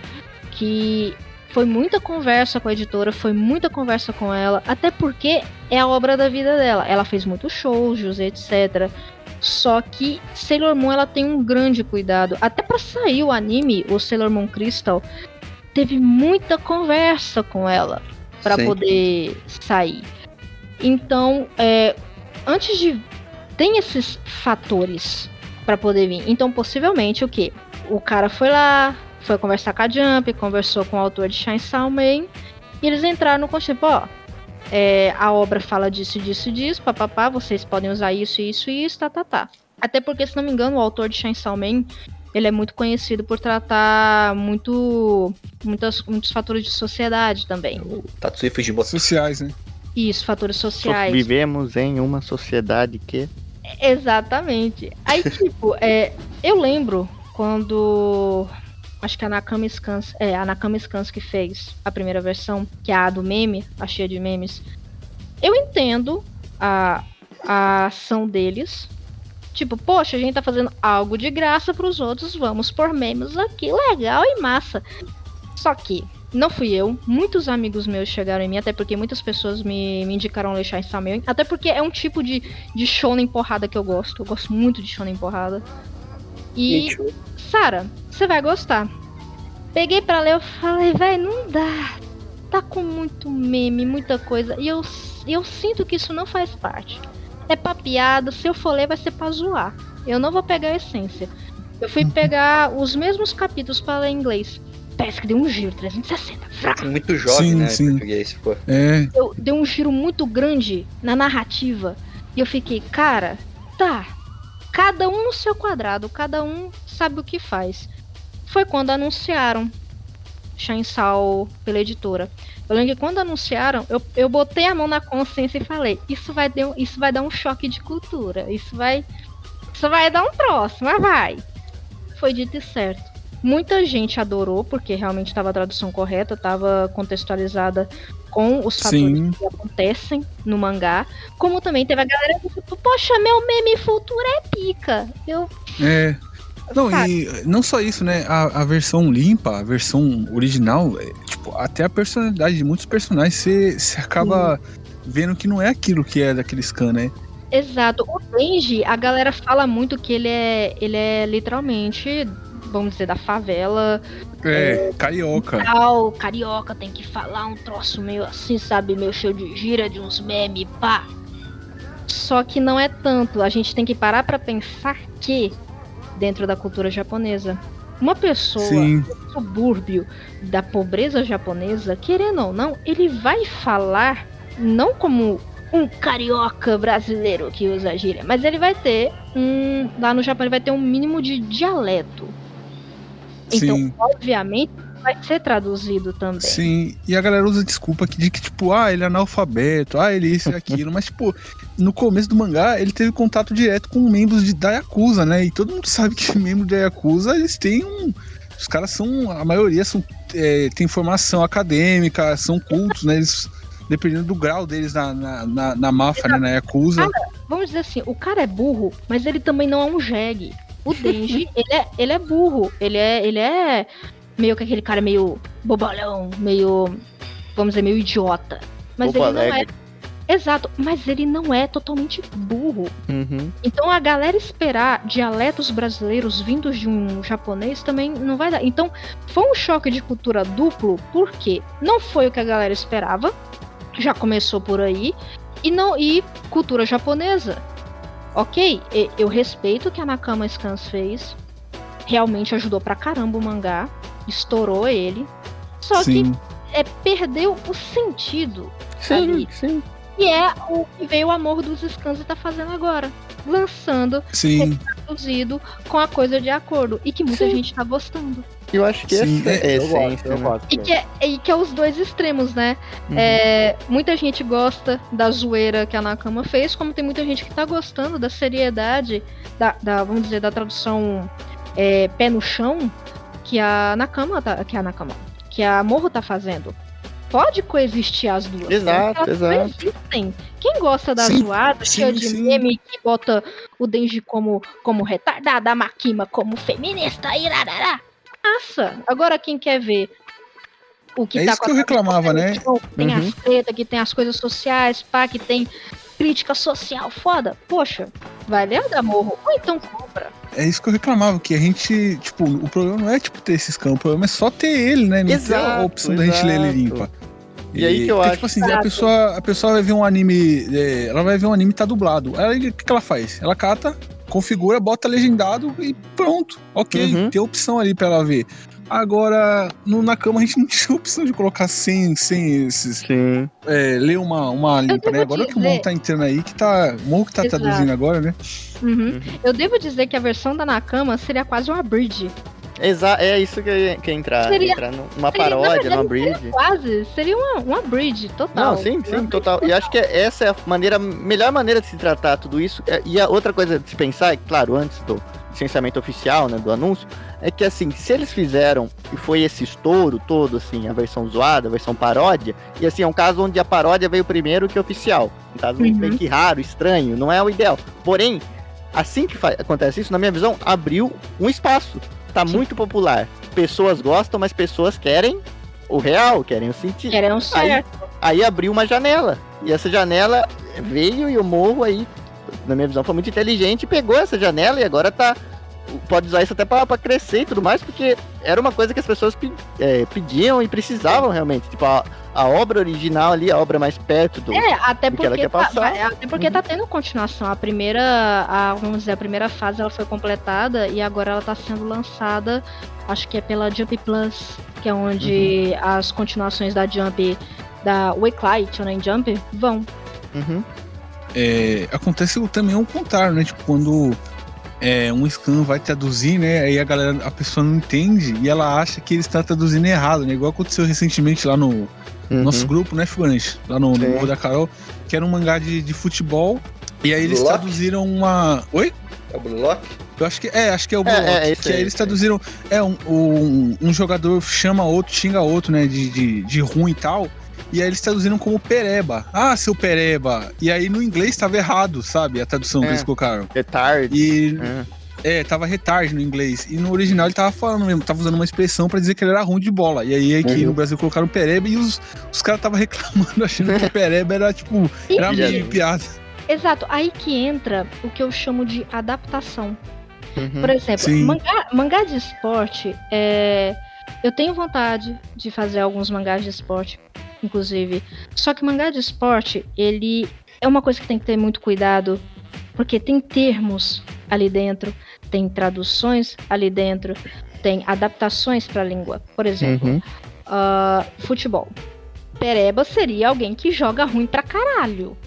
que foi muita conversa com a editora, foi muita conversa com ela, até porque é a obra da vida dela. Ela fez muitos shows, etc. Só que Sailor Moon ela tem um grande cuidado. Até pra sair o anime, o Sailor Moon Crystal, teve muita conversa com ela pra Sim. poder sair. Então, é, antes de tem esses fatores pra poder vir. Então, possivelmente o que? O cara foi lá, foi conversar com a Jump, conversou com o autor de Chainsaw Man, e eles entraram no conceito, ó, é, a obra fala disso, disso, disso, papapá, vocês podem usar isso, isso e isso, tá, tá, tá. Até porque, se não me engano, o autor de Chainsaw Man, ele é muito conhecido por tratar muito, muitas, muitos fatores de sociedade também. Tatsui Fujimoto. Sociais, né? Isso, fatores So- sociais. Vivemos em uma sociedade que. Exatamente. Aí, tipo, é, eu lembro quando. Acho que a Nakami Scans. É, a Nakami Scans que fez a primeira versão, que é a do meme, a cheia de memes. Eu entendo a, a ação deles. Tipo, poxa, a gente tá fazendo algo de graça pros outros, vamos por memes aqui, legal e massa. Só que, não fui eu, muitos amigos meus chegaram em mim, até porque muitas pessoas me, me indicaram deixar em meu, até porque é um tipo de, de shonen porrada que eu gosto. Eu gosto muito de shonen porrada. E, Sara, você vai gostar. Peguei pra ler, eu falei, velho, não dá. Tá com muito meme, muita coisa. E eu, eu sinto que isso não faz parte. É pra piada, se eu for ler vai ser pra zoar. Eu não vou pegar a essência. Eu fui pegar os mesmos capítulos para ler em inglês. Parece que deu um giro, 360. Vrá! Muito jovem, Sim, né? sim. Em português, pô. É, Deu, deu um giro muito grande na narrativa. E eu fiquei, cara, tá. Cada um no seu quadrado, cada um sabe o que faz. Foi quando anunciaram Chainsaw pela editora. Eu lembro que quando anunciaram, eu, eu botei a mão na consciência e falei, isso vai, dar, um- isso vai dar um choque de cultura. Isso vai. Isso vai dar um troço, mas vai. Foi dito e certo. Muita gente adorou, porque realmente estava a tradução correta, estava contextualizada com os fatores sim. que acontecem no mangá. Como também teve a galera que tipo, poxa, meu meme futura é pica. Eu. É. Não, Sabe? e não só isso, né? A, a versão limpa, a versão original, é, tipo, até a personalidade de muitos personagens, você acaba vendo que não é aquilo que é daquele scan, né? Exato. O Denji, a galera fala muito que ele é. Ele é literalmente, vamos dizer, da favela. É, carioca. Tal, carioca, tem que falar um troço meio assim, sabe? Meio cheio de gira, de uns memes, pá. Só que não é tanto. A gente tem que parar pra pensar que, dentro da cultura japonesa, uma pessoa Sim, subúrbio da pobreza japonesa, querendo ou não, ele vai falar não como um carioca brasileiro que usa gíria, mas ele vai ter um. Lá no Japão ele vai ter um mínimo de dialeto. Então, sim. obviamente, vai ser traduzido também. Sim, e a galera usa desculpa aqui de que, tipo, ah, ele é analfabeto, ah, ele é isso e aquilo, mas, tipo, no começo do mangá, ele teve contato direto com membros de, da Yakuza, né? E todo mundo sabe que membros da Yakuza, eles têm um. Os caras são. A maioria são. É, tem formação acadêmica, são cultos, né? Eles. Dependendo do grau deles na, na, na, na máfia, né? Na Yakuza. Vamos dizer assim, o cara é burro, mas ele também não é um jegue. O Denji, ele, é, ele é burro. Ele é, ele é meio que aquele cara meio bobalhão, meio. Vamos dizer, meio idiota. Mas Bobo ele não é. Exato, mas ele não é totalmente burro. Uhum. Então a galera esperar dialetos brasileiros vindos de um japonês também não vai dar. Então foi um choque de cultura duplo, porque não foi o que a galera esperava, já começou por aí, e não e cultura japonesa. Ok, eu respeito o que a Nakama Scans fez, realmente ajudou pra caramba o mangá, estourou ele, só que Sim, é, perdeu o sentido Sim, Ali. sim. e é o que veio o amor dos Scans e tá fazendo agora. Lançando, sim. traduzido, com a coisa de acordo. E que muita Sim. gente tá gostando. Eu acho que Sim, essa é gosto, essência, eu né? gosto. E que, é, e que é os dois extremos, né? Uhum. É, muita gente gosta da zoeira que a Nakama fez, como tem muita gente que tá gostando da seriedade, da, da, vamos dizer, da tradução é, pé no chão, que a Nakama tá, que a Nakama, que a Morro tá fazendo. Pode coexistir as duas. Exato, Elas exato. coexistem. Quem gosta da Sim, zoada, sim, cheia de sim. meme, que bota o Denji como, como retardada, a Makima como feminista, irarará. Massa. Agora quem quer ver o que É tá isso que eu reclamava, né? que Tem Uhum. as treta, que tem as coisas sociais, pá, que tem crítica social foda. Poxa, vai ler o da Morro. Ou então compra. É isso que eu reclamava, que a gente, tipo, o problema não é, tipo, ter esses campos, o problema é só ter ele, né? Não ter a Exato, opção da gente ler ele exato. limpa. E aí que eu porque, acho- Tipo assim, a Exato. pessoa, a pessoa vai ver um anime, é, ela vai ver um anime e tá dublado. Aí o que, que ela faz? Ela cata, configura, bota legendado e pronto. Ok, Uhum. tem opção ali pra ela ver. Agora, no, na cama a gente não tinha opção de colocar sem, sem esses. Sim. É, ler uma, uma limpa, né? Agora que o dizer- Morro tá entrando aí, que tá. O Morro que tá Exato. traduzindo agora, né? Uhum. Uhum. Eu devo dizer que a versão da Nakama seria quase uma bridge. Exa é isso que ia que entrar. Seria- entrar numa paródia, verdade, numa bridge. Quase. Seria uma, uma bridge total. Não, sim, sim, bridge total. E acho que essa é a maneira, melhor maneira de se tratar tudo isso. É, E a outra coisa de se pensar, é claro, antes do licenciamento oficial, né, do anúncio, é que assim, se eles fizeram e foi esse estouro todo, assim, a versão zoada, a versão paródia, e assim, é um caso onde a paródia veio primeiro que o oficial. Um caso Uhum. meio que raro, estranho, não é o ideal. Porém, assim que acontece isso, na minha visão, abriu um espaço. Tá Sim. muito popular. Pessoas gostam, mas pessoas querem o real, querem o sentido. Querem um certo. Aí abriu uma janela. E essa janela veio e o morro aí, na minha visão, foi muito inteligente, pegou essa janela e agora tá pode usar isso até pra, pra crescer e tudo mais, porque era uma coisa que as pessoas pe- é, pediam e precisavam realmente. Tipo, a, a obra original ali, a obra mais perto do. É, até do que ela porque, quer tá, passar. vai- até porque tá tendo continuação. A primeira, a, vamos dizer, a primeira fase ela foi completada e agora ela tá sendo lançada, acho que é pela Jump Plus, que é onde as continuações da Jump, da Wake Shonen Jump, vão. Uhum. É, acontece também o contrário, né? Tipo, quando é, um scan vai traduzir, né? Aí a galera, a pessoa não entende e ela acha que ele está traduzindo errado, né? Igual aconteceu recentemente lá no Uhum. nosso grupo, né, Figurante? Lá no, no Sim. Morro da Carol, que era um mangá de, de futebol. E aí eles Blue Lock? traduziram uma. Oi? É o Blue Lock? Eu acho que é, acho que é o É, Blue Lock, é, que aí, aí eles traduziram. É, um, um, um jogador chama outro, xinga outro, né? De, de, de ruim e tal. E aí eles traduziram como pereba. Ah, seu pereba. E aí no inglês tava errado, sabe? A tradução que É. eles colocaram. Retard. E É. é, tava retard no inglês. E no original ele tava falando mesmo, tava usando uma expressão pra dizer que ele era ruim de bola. E aí aqui Uhum. no Brasil colocaram pereba e os, os caras tava reclamando, achando que pereba era tipo. Era meio piada. Exato, aí que entra o que eu chamo de adaptação. Uhum. Por exemplo, Sim. mangá, mangá de esporte, é... eu tenho vontade de fazer alguns mangás de esporte, inclusive. Só que mangá de esporte, ele é uma coisa que tem que ter muito cuidado, porque tem termos ali dentro, tem traduções ali dentro, tem adaptações para a língua. Por exemplo, Uhum. ah, futebol. Pereba seria alguém que joga ruim pra caralho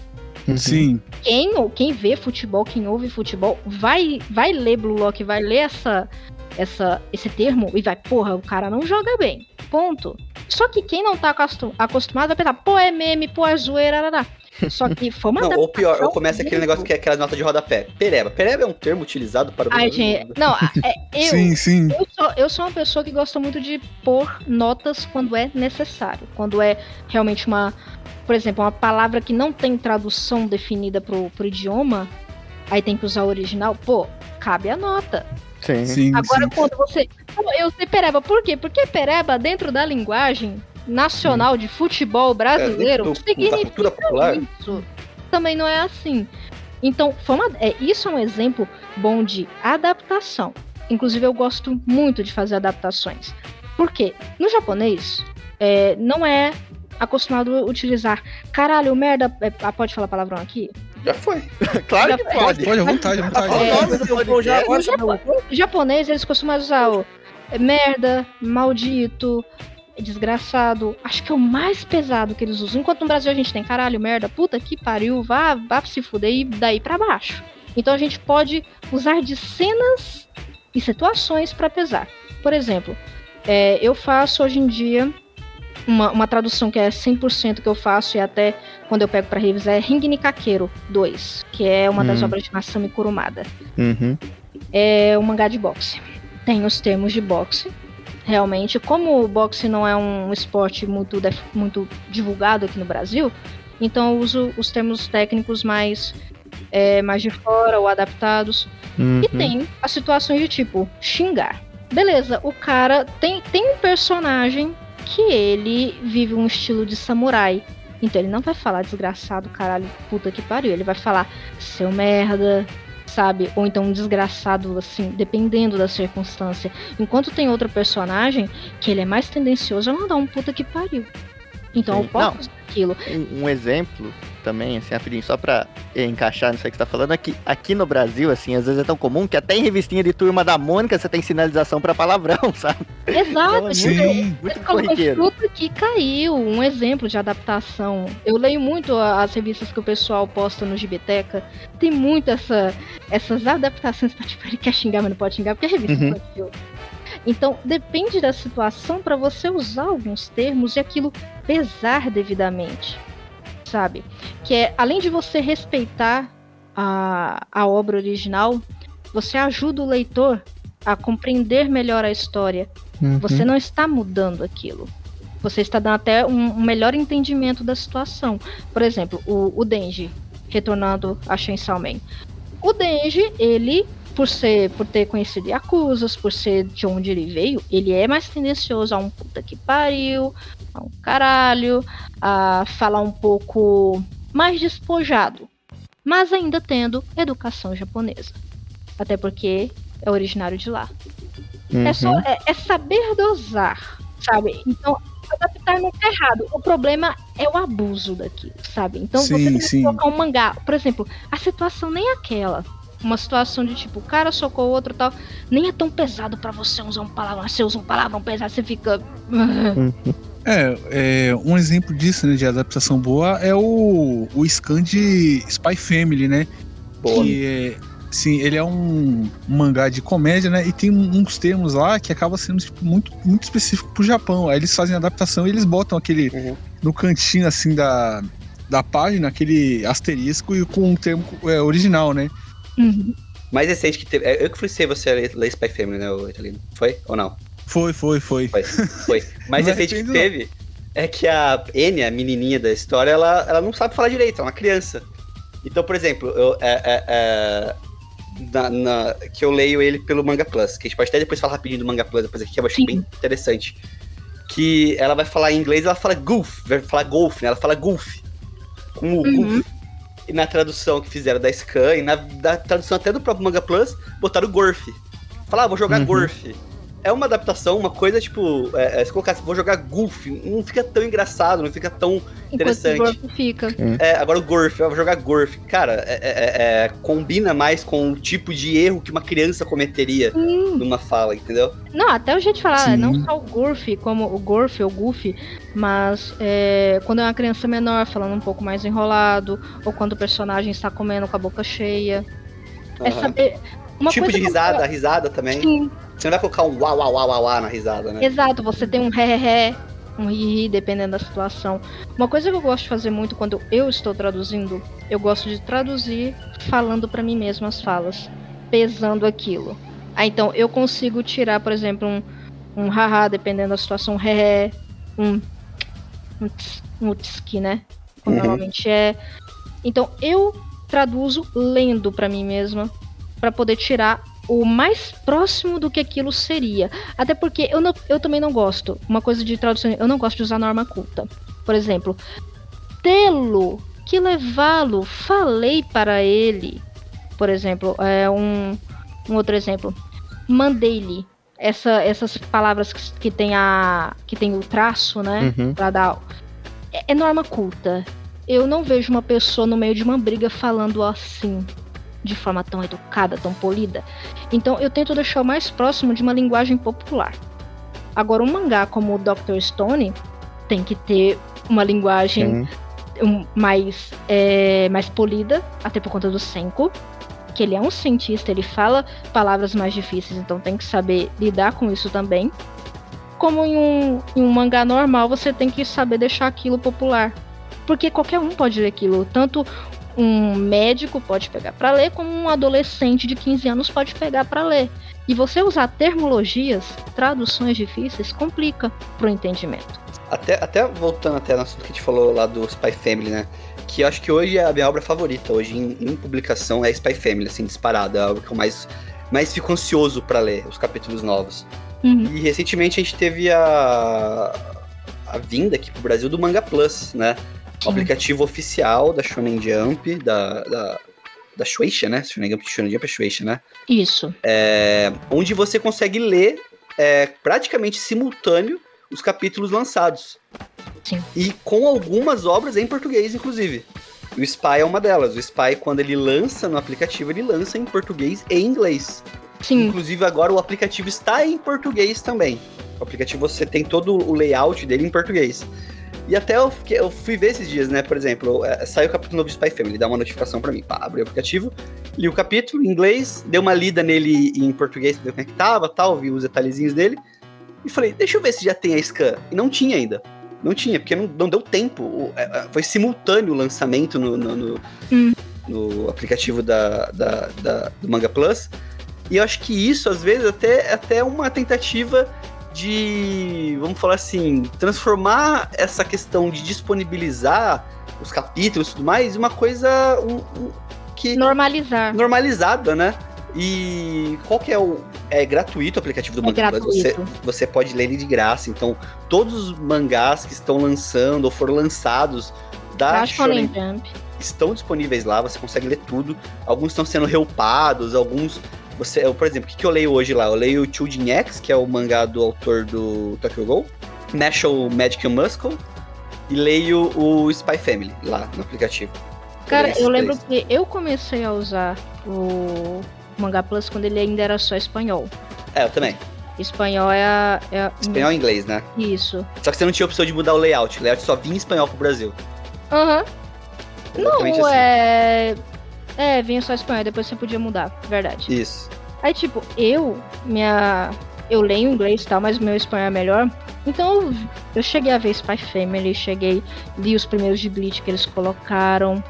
Uhum. Sim. quem, ou quem vê futebol, quem ouve futebol, vai, vai ler Blue Lock, vai ler essa, essa, esse termo e vai, porra, o cara não joga bem. Ponto. Só que quem não tá acostu- acostumado vai pensar, pô, é meme, pô, é zoeira, arará. Só que foi uma Não, ou pior, ou começa aquele negócio que é aquela nota de rodapé. Pereba. Pereba é um termo utilizado para o Ai, gente, não, é, eu, Sim, sim. eu, sou, eu sou uma pessoa que gosta muito de pôr notas quando é necessário. Quando é realmente uma. Por exemplo, uma palavra que não tem tradução definida pro, pro idioma, aí tem que usar o original, pô, cabe a nota. Sim. Sim, Agora, sim. quando você. Eu sei pereba, por quê? Porque pereba, dentro da linguagem nacional de futebol brasileiro, É, do- significa popular. isso. Também não é assim. Então, foi uma- é, isso é um exemplo bom de adaptação. Inclusive, eu gosto muito de fazer adaptações. Por quê? No japonês, é, não é acostumado a utilizar caralho, merda. é, pode falar palavrão aqui? Já foi. Claro que pode. Pode, à vontade, à vontade. É, já No Japão- no japonês, eles costumam usar o é, merda, maldito, desgraçado. Acho que é o mais pesado que eles usam. Enquanto no Brasil a gente tem caralho, merda, puta que pariu, vá, vá se fuder e daí pra baixo. Então a gente pode usar de cenas e situações pra pesar. Por exemplo, é, eu faço hoje em dia uma, uma tradução que é 100% que eu faço e até quando eu pego pra revisar é Ringini Kakeiro 2, que é uma das Hum. obras de Masami Kurumada Uhum. é um mangá de boxe. Tem os termos de boxe. Realmente, como o boxe não é um esporte muito, muito divulgado aqui no Brasil, então eu uso os termos técnicos mais, é, mais de fora ou adaptados. Uhum. E tem as situações de tipo xingar. Beleza, o cara tem, tem um personagem que ele vive um estilo de samurai. Então ele não vai falar desgraçado, caralho, puta que pariu. Ele vai falar seu merda, sabe? Ou então um desgraçado, assim, dependendo da circunstância. Enquanto tem outro personagem que ele é mais tendencioso a mandar um puta que pariu. Então Sim. eu posso Não. Aquilo. Um, um exemplo também, assim, rapidinho, só pra encaixar nisso aí que você tá falando, é que aqui no Brasil, assim, às vezes é tão comum que até em revistinha de turma da Mônica você tem sinalização pra palavrão, sabe? Exato, Então é Sim. Muito corriqueiro. fruta que caiu, um exemplo de adaptação. Eu leio muito as revistas que o pessoal posta no Gibiteca. Tem muito essa, essas adaptações pra tipo, ele quer xingar, mas não pode xingar, porque é revista Uhum. infantil. Então, depende da situação para você usar alguns termos e aquilo pesar devidamente. Sabe? Que é, além de você respeitar a, a obra original, você ajuda o leitor a compreender melhor a história. Uhum. Você não está mudando aquilo. Você está dando até um, um melhor entendimento da situação. Por exemplo, o, o Denji, retornando a Chainsaw Man. O Denji, ele, por ser, por ter conhecido Yakuzas, por ser de onde ele veio, ele é mais tendencioso a um puta que pariu, a um caralho, a falar um pouco mais despojado. Mas ainda tendo educação japonesa. Até porque é originário de lá. É só Uhum. é, é saber dosar, sabe? Então, adaptar não tá errado. O problema é o abuso daquilo, sabe? Então, você Sim, tem que colocar um mangá. Por exemplo, a situação nem é aquela. Uma situação de tipo, o cara socou o outro e tal. Nem é tão pesado pra você usar um palavrão. Você usa um palavrão pesado, você fica. É, é, um exemplo disso, né, de adaptação boa é o, o scan de Spy Family, né? Boa. Que é, sim, ele é um mangá de comédia, né? E tem uns termos lá que acaba sendo tipo, muito, muito específico pro Japão. Aí eles fazem adaptação e eles botam aquele Uhum. no cantinho assim da, da página, aquele asterisco e com um termo é, original, né? Uhum. Mais recente que teve. é, Eu que influenciei você a ler, Spy Family, né, o Italino? Foi? Ou não? Foi, foi, foi. Foi. Foi. Mais recente que teve é que a Enya, a menininha da história, ela, ela não sabe falar direito, é uma criança. Então, por exemplo, eu, é, é, é, na- na- que eu leio ele pelo Manga Plus, que a gente pode até depois falar rapidinho do Manga Plus, depois aqui, que eu achei bem interessante. Que ela vai falar em inglês, ela fala goof, vai falar golf, né? Ela fala goof. Com o Uhum. goof. E na tradução que fizeram da Scan, e na da tradução até do próprio Manga Plus, botaram gorf. Falar, ah, vou jogar Uhum. gorf. É uma adaptação, uma coisa tipo, é, é, se colocar assim, vou jogar golf, não fica tão engraçado, não fica tão Enquanto Interessante. o corpo fica. é, agora o Gorf, eu vou jogar Gorf. Cara, é- é- é- combina mais com o tipo de erro que uma criança cometeria Hum. numa fala, entendeu? Não, até o jeito de falar, Sim. não só o Gorf, como o Gorf ou Goofy, mas é, quando é uma criança menor falando um pouco mais enrolado, ou quando o personagem está comendo com a boca cheia. É Aham. saber. Uma tipo coisa de eu risada, a falo- risada também. Sim, Você não vai colocar um uau, uau, uau, uau, uau na risada, né? exato, você tem um ré-ré-ré, um ri-ri, dependendo da situação. Uma coisa que eu gosto de fazer muito quando eu estou traduzindo, eu gosto de traduzir falando pra mim mesmo as falas, pesando aquilo. Ah, então eu consigo tirar, por exemplo, um, um haha, dependendo da situação, um ré, um um um né? Como Uhum. normalmente é. Então eu traduzo lendo pra mim mesma pra poder tirar o mais próximo do que aquilo seria. Até porque eu, não, eu também não gosto. Uma coisa de tradução, eu não gosto de usar norma culta. Por exemplo, tê-lo que levá-lo, falei para ele. Por exemplo, é um, um outro exemplo. Mandei-lhe. Essa, essas palavras que, que tem a que tem o traço, né? Uhum. Pra dar. É, é norma culta. Eu não vejo uma pessoa no meio de uma briga falando assim, de forma tão educada, tão polida. Então eu tento deixar o mais próximo de uma linguagem popular. Agora, um mangá como o Dr. Stone tem que ter uma linguagem um- mais, é, mais polida, até por conta do Senko. Que ele é um cientista, ele fala palavras mais difíceis, então tem que saber lidar com isso também. Como em um, em um mangá normal, você tem que saber deixar aquilo popular. Porque qualquer um pode ler aquilo. Tanto um médico pode pegar pra ler, como um adolescente de 15 anos pode pegar pra ler. E você usar termologias, traduções difíceis, complica pro entendimento. Até, até voltando até no assunto que a gente falou lá do Spy Family, né? Que acho que hoje é a minha obra favorita, hoje em, em publicação, é Spy Family, assim, disparada. É a obra que eu mais, mais fico ansioso pra ler, os capítulos novos. Uhum. E recentemente a gente teve a, a vinda aqui pro Brasil do Manga Plus, né? O Sim. aplicativo oficial da Shonen Jump, da, da, da Shueisha, né? Shonen Jump, Shonen Jump é Shueisha, né? Isso. É, onde você consegue ler é, praticamente simultâneo os capítulos lançados. Sim. E com algumas obras em português, inclusive. O Spy é uma delas. O Spy, quando ele lança no aplicativo, ele lança em português e inglês. Sim. Inclusive, agora o aplicativo está em português também. O aplicativo você tem todo o layout dele em português. E até eu, fiquei- eu fui ver esses dias, né? Por exemplo, é, saiu o capítulo novo de Spy Family, dá uma notificação pra mim. Pá, abri o aplicativo, li o capítulo em inglês, dei uma lida nele em português pra ver como é que tava, tal, vi os detalhezinhos dele. E falei, deixa eu ver se já tem a scan. E não tinha ainda. Não tinha, porque não, não deu tempo. É, é, foi simultâneo o lançamento no, no, no- Hum. no aplicativo da, da- da- do Manga Plus. E eu acho que isso, às vezes, até é até uma tentativa de, vamos falar assim, transformar essa questão de disponibilizar os capítulos e tudo mais em uma coisa um- um- que Normalizar. normalizada, né? E qual que é o. É gratuito o aplicativo do É Manga Plus. Você, você pode ler ele de graça. Então, todos os mangás que estão lançando ou foram lançados da Pra Shonen Shonen Jump. estão disponíveis lá, você consegue ler tudo. Alguns estão sendo reupados, alguns Você, eu, por exemplo, o que, que eu leio hoje lá? Eu leio o Chujin X, que é o mangá do autor do Tokyo Ghoul, National Magic Muscle, e leio o Spy Family lá no aplicativo. Cara, eu lembro três. que eu comecei a usar o Manga Plus quando ele ainda era só espanhol. É, eu também. Espanhol é a. É a... Espanhol e inglês, né? Isso. Só que você não tinha opção de mudar o layout. O layout só vinha em espanhol pro Brasil. Aham. Exatamente Não, assim. é. É, vinha só espanhol, depois você podia mudar, verdade. Isso. Aí, tipo, eu, minha. Eu leio inglês e tal, mas meu espanhol é melhor. Então, eu, cheguei a ver Spy Family, cheguei, li os primeiros de Bleach que eles colocaram.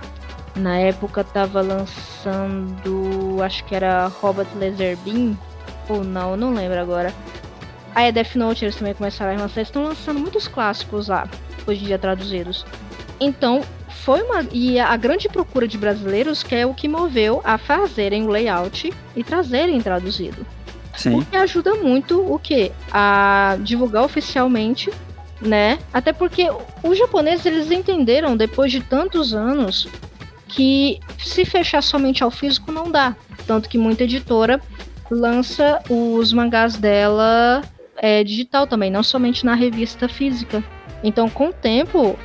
Na época tava lançando. Acho que era Robert Laserbeam. Ou não, eu não lembro agora. Aí a Death Note eles também começaram a lançar. Eles estão lançando muitos clássicos lá, hoje em dia traduzidos. Então, foi uma. E a grande procura de brasileiros que é o que moveu a fazerem o layout e trazerem traduzido. O Sim. que ajuda muito o que? A divulgar oficialmente, né? Até porque os japoneses eles entenderam depois de tantos anos que se fechar somente ao físico não dá. Tanto que muita editora lança os mangás dela é, digital também, não somente na revista física. Então, com o tempo,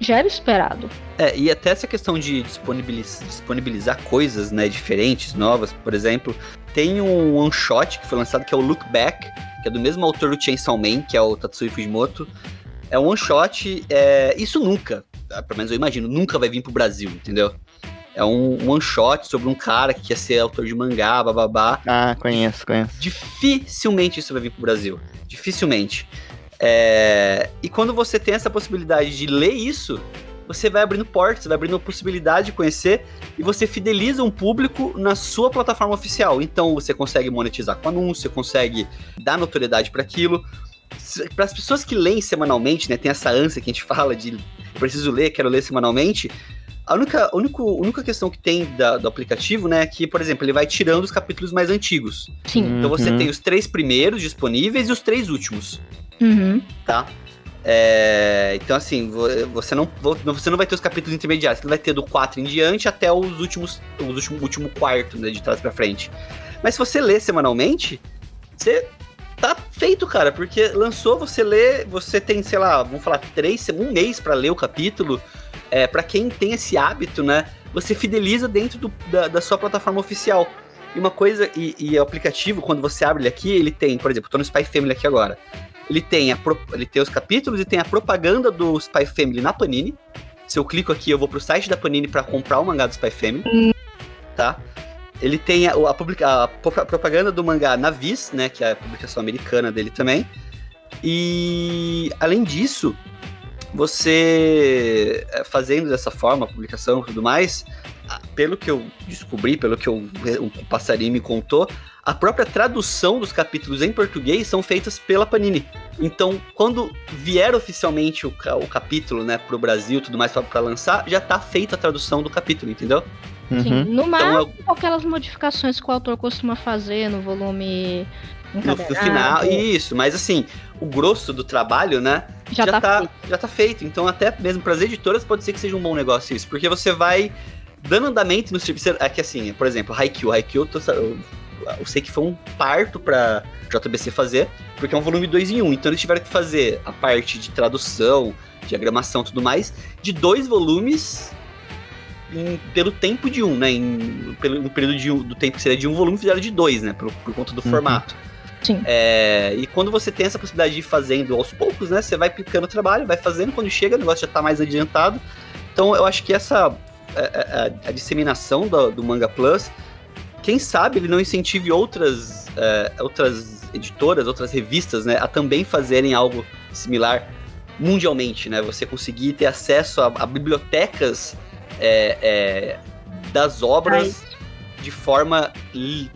já era esperado. É, e até essa questão de disponibiliz- disponibilizar coisas, né, diferentes, novas, por exemplo, tem um one shot que foi lançado que é o Look Back, que é do mesmo autor do Chainsaw Man, que é o Tatsui Fujimoto. É um one shot, é, isso nunca, ah, pelo menos eu imagino, nunca vai vir pro Brasil, entendeu? É um one shot sobre um cara que quer ser autor de mangá, bababá. Ah, conheço, conheço. Dificilmente isso vai vir pro Brasil. Dificilmente. É, E quando você tem essa possibilidade de ler isso, você vai abrindo portas, você vai abrindo a possibilidade de conhecer e você fideliza um público na sua plataforma oficial. Então você consegue monetizar com anúncio, você consegue dar notoriedade para aquilo. Para as pessoas que leem semanalmente, né, tem essa ânsia que a gente fala de preciso ler, quero ler semanalmente. A única, a único, a única questão que tem da- do aplicativo, né, é que, por exemplo, ele vai tirando os capítulos mais antigos. Sim. Então você Uhum. tem os três primeiros disponíveis e os três últimos, Uhum. tá? É, então, assim, vo- você não, vo- você não vai ter os capítulos intermediários, você vai ter do 4 em diante até os últimos, os último, último quarto, né, de trás pra frente. Mas se você lê semanalmente, você tá feito, cara, porque lançou, você lê, você tem, sei lá, vamos falar, três, um mês pra ler o capítulo. É, para quem tem esse hábito, né, você fideliza dentro do- da, da sua plataforma oficial. E uma coisa, e, e o aplicativo, quando você abre ele aqui, ele tem, por exemplo, tô no Spy Family aqui agora. Ele tem, a ele tem os capítulos e tem a propaganda do Spy Family na Panini. Se eu clico aqui, eu vou pro site da Panini pra comprar o mangá do Spy Family. Tá? Ele tem a, a publica- a pro- propaganda do mangá na Viz, né? Que é a publicação americana dele também. E além disso, você eh, fazendo dessa forma a publicação e tudo mais, pelo que eu descobri, pelo que eu- o passarinho me contou, a própria tradução dos capítulos em português são feitas pela Panini. Então, quando vier oficialmente o, o capítulo, né, pro Brasil e tudo mais pra, pra lançar, já tá feita a tradução do capítulo, entendeu? Sim. Uhum. No máximo, Então, aquelas modificações que o autor costuma fazer no volume. No, final, isso, mas assim, o grosso do trabalho, né, já, tá, feito. já tá feito. Então, até mesmo para as editoras, pode ser que seja um bom negócio isso, porque você vai dando andamento no serviço. É que assim, por exemplo, Haikyuu. Haikyuu, eu, eu, eu sei que foi um parto pra JBC fazer, porque é um volume 2 em 1. Um, então, eles tiveram que fazer a parte de tradução, diagramação e tudo mais, de dois volumes. em- pelo tempo de um, né? Em- pelo, no período de um- do tempo que seria de um volume, fizeram de dois, né? Por, por conta do Uhum. formato. Sim. É, e quando você tem essa possibilidade de ir fazendo aos poucos, né? Você vai aplicando o trabalho, vai fazendo, quando chega, o negócio já tá mais adiantado. Então eu acho que essa a, a- a disseminação do, do Manga Plus, quem sabe ele não incentive outras, é, outras editoras, outras revistas, né, a também fazerem algo similar mundialmente, né? Você conseguir ter acesso a, a bibliotecas é, é, das obras de forma li-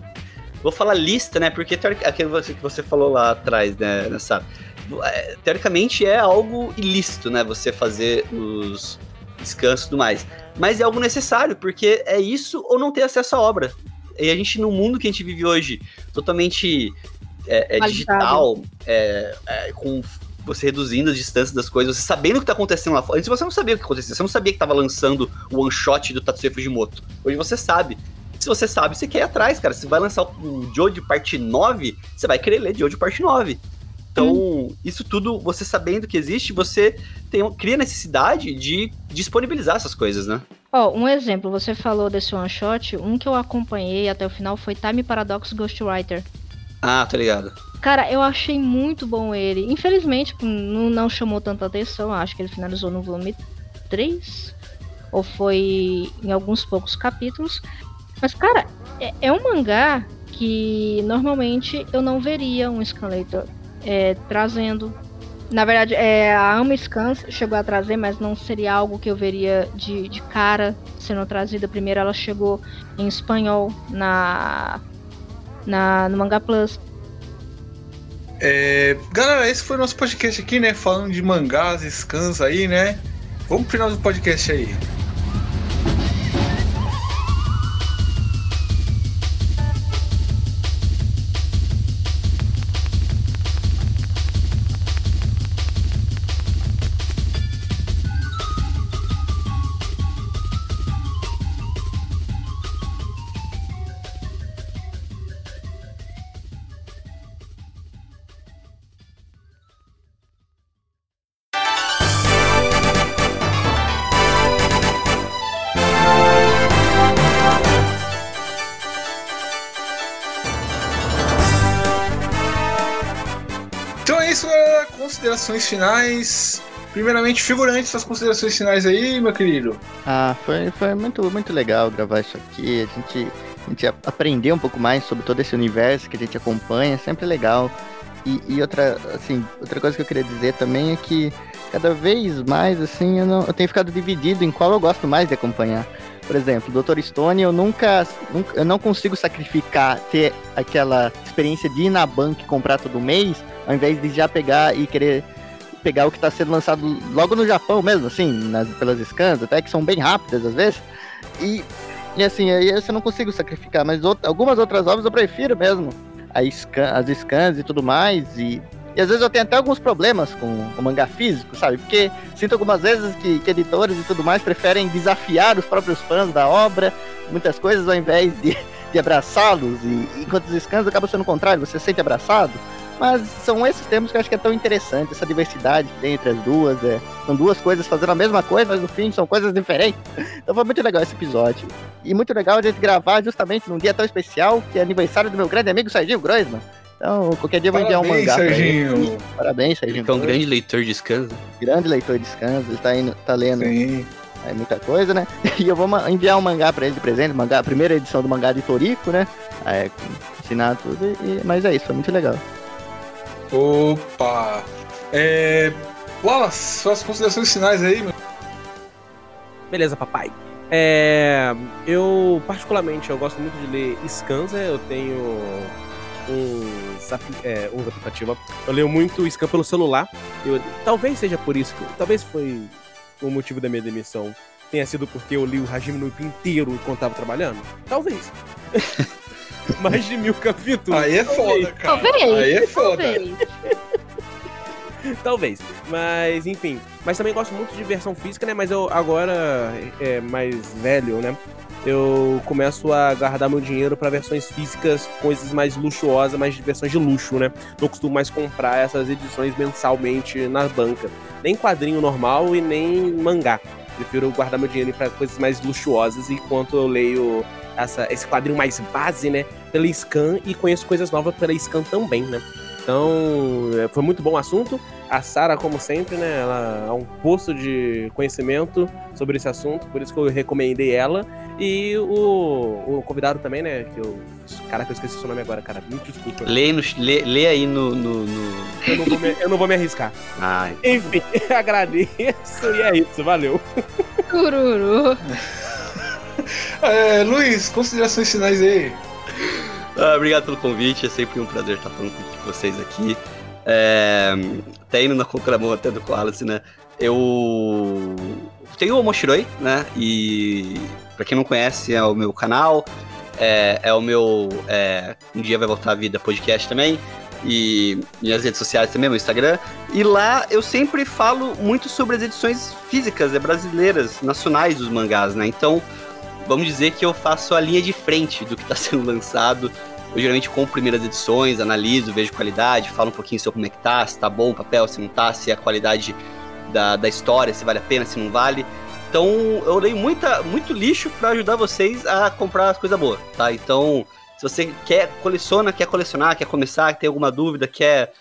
Vou falar lista, né? Porque teoric- aquilo que você falou lá atrás, né, nessa. é, Teoricamente é algo ilícito, né? Você fazer os descansos e tudo mais. Mas é algo necessário, porque é isso ou não ter acesso à obra. E a gente, no mundo que a gente vive hoje, totalmente é, é, digital, é, é, com você reduzindo as distâncias das coisas, você sabendo o que tá acontecendo lá fora. Antes você não sabia o que acontecia, você não sabia que tava lançando o one shot do Tatsuya Fujimoto. Hoje você sabe. Se você sabe, você quer ir atrás, cara. Se vai lançar o Jojo parte 9, você vai querer ler Jojo parte 9. Então, isso tudo, você sabendo que existe, você tem, cria necessidade de disponibilizar essas coisas, né? Ó, um exemplo, você falou desse one shot, um que eu acompanhei até o final foi Time Paradox Ghostwriter. Ah, tô ligado. Cara, eu achei muito bom ele. Infelizmente, não, não chamou tanta atenção. Acho que ele finalizou no volume 3. Ou foi em alguns poucos capítulos. Mas, cara, é, é um mangá que normalmente eu não veria um Scanlator é, trazendo. Na verdade, é, a Ama Scans chegou a trazer, mas não seria algo que eu veria de, de cara sendo trazida. Primeiro ela chegou em espanhol na, na no Manga Plus. É, galera, esse foi o nosso podcast aqui, né? Falando de mangás, scans aí, né? Vamos pro final do podcast aí. Considerações finais. Primeiramente, figurantes, suas considerações finais aí, meu querido. Ah, foi, foi muito, muito legal gravar isso aqui. A gente, a gente aprendeu um pouco mais sobre todo esse universo que a gente acompanha, é sempre legal. E, e outra, assim, outra coisa que eu queria dizer também é que cada vez mais, assim, eu, não, eu tenho ficado dividido em qual eu gosto mais de acompanhar. Por exemplo, Dr. Stone, eu nunca, nunca, eu não consigo sacrificar ter aquela experiência de ir na banca e comprar todo mês, ao invés de já pegar e querer pegar o que está sendo lançado logo no Japão mesmo, assim, nas, pelas scans, até que são bem rápidas às vezes. E, e assim, aí eu não consigo sacrificar, mas algumas outras obras eu prefiro mesmo. Scan, as scans e tudo mais. E, e às vezes eu tenho até alguns problemas com o mangá físico, sabe? Porque sinto algumas vezes que, que editores e tudo mais preferem desafiar os próprios fãs da obra, muitas coisas, ao invés de, de abraçá-los. E enquanto os scans acabam sendo o contrário, você se sente abraçado. Mas são esses termos que eu acho que é tão interessante, essa diversidade que tem entre as duas. É, são duas coisas fazendo a mesma coisa, mas no fim são coisas diferentes. Então foi muito legal esse episódio. E muito legal a gente gravar justamente num dia tão especial, que é aniversário do meu grande amigo Serginho Groisman. Então, qualquer dia eu vou enviar um Parabéns, mangá. Serginho. Parabéns, Serginho. É um Groisman. grande leitor de scans. né? grande leitor de scans, ele tá, indo, tá lendo Sim. é, muita coisa, né? E eu vou enviar um mangá pra ele de presente, mangá, a primeira edição do mangá de Toriko, né? É, ensinar tudo, e- mas é isso, foi muito legal. Opa! É. Wallace, suas considerações finais aí, meu. Beleza, papai. É, eu, particularmente, eu gosto muito de ler Scanza. Eu tenho uns, é, uns aplicativos. Eu leio muito Scan pelo celular. Eu, talvez seja por isso que... Talvez foi o motivo da minha demissão. Tenha sido porque eu li o Hajime no inteiro enquanto tava trabalhando? Talvez. Mais de mil capítulos. Aí é Talvez. foda, cara. Talvez. Aí é foda. Talvez. Talvez. Mas, enfim. Mas também gosto muito de versão física, né? Mas eu agora, é, mais velho, né? Eu começo a guardar meu dinheiro pra versões físicas, coisas mais luxuosas, mais de versões de luxo, né? Não costumo mais comprar essas edições mensalmente na banca. Nem quadrinho normal e nem mangá. Prefiro guardar meu dinheiro pra coisas mais luxuosas enquanto eu leio essa, esse quadrinho mais base, né? Pela Scan e conheço coisas novas pela Scan também, né? Então, é, foi muito bom o assunto. A Sara, como sempre, né? Ela é um poço de conhecimento sobre esse assunto, por isso que eu recomendei ela. E o, o convidado também, né? Que eu. Caraca, eu esqueci o seu nome agora, cara. Muito desculpa. Lê, no, lê, lê aí no. no, no- Eu não vou me, eu não vou me arriscar. Ai. Enfim, agradeço e é isso, valeu. Tururu. É, Luiz, considerações finais aí. Ah, obrigado pelo convite, é sempre um prazer estar falando com vocês aqui. É, até indo na contramão até do Wallace, né? Eu tenho o Moshiroi, né? E pra quem não conhece, é o meu canal, é, é o meu é, Um Dia Vai Voltar à Vida podcast também. E minhas redes sociais também, meu Instagram. E lá eu sempre falo muito sobre as edições físicas, é, brasileiras, nacionais dos mangás, né? Então, vamos dizer que eu faço a linha de frente do que está sendo lançado. Eu geralmente compro primeiras edições, analiso, vejo qualidade, falo um pouquinho sobre como é que tá, se tá bom o papel, se não tá, se a qualidade da, da história, se vale a pena, se não vale. Então eu leio muita, muito lixo para ajudar vocês a comprar as coisas boas, tá? Então, se você quer coleciona, quer colecionar, quer começar, tem alguma dúvida, quer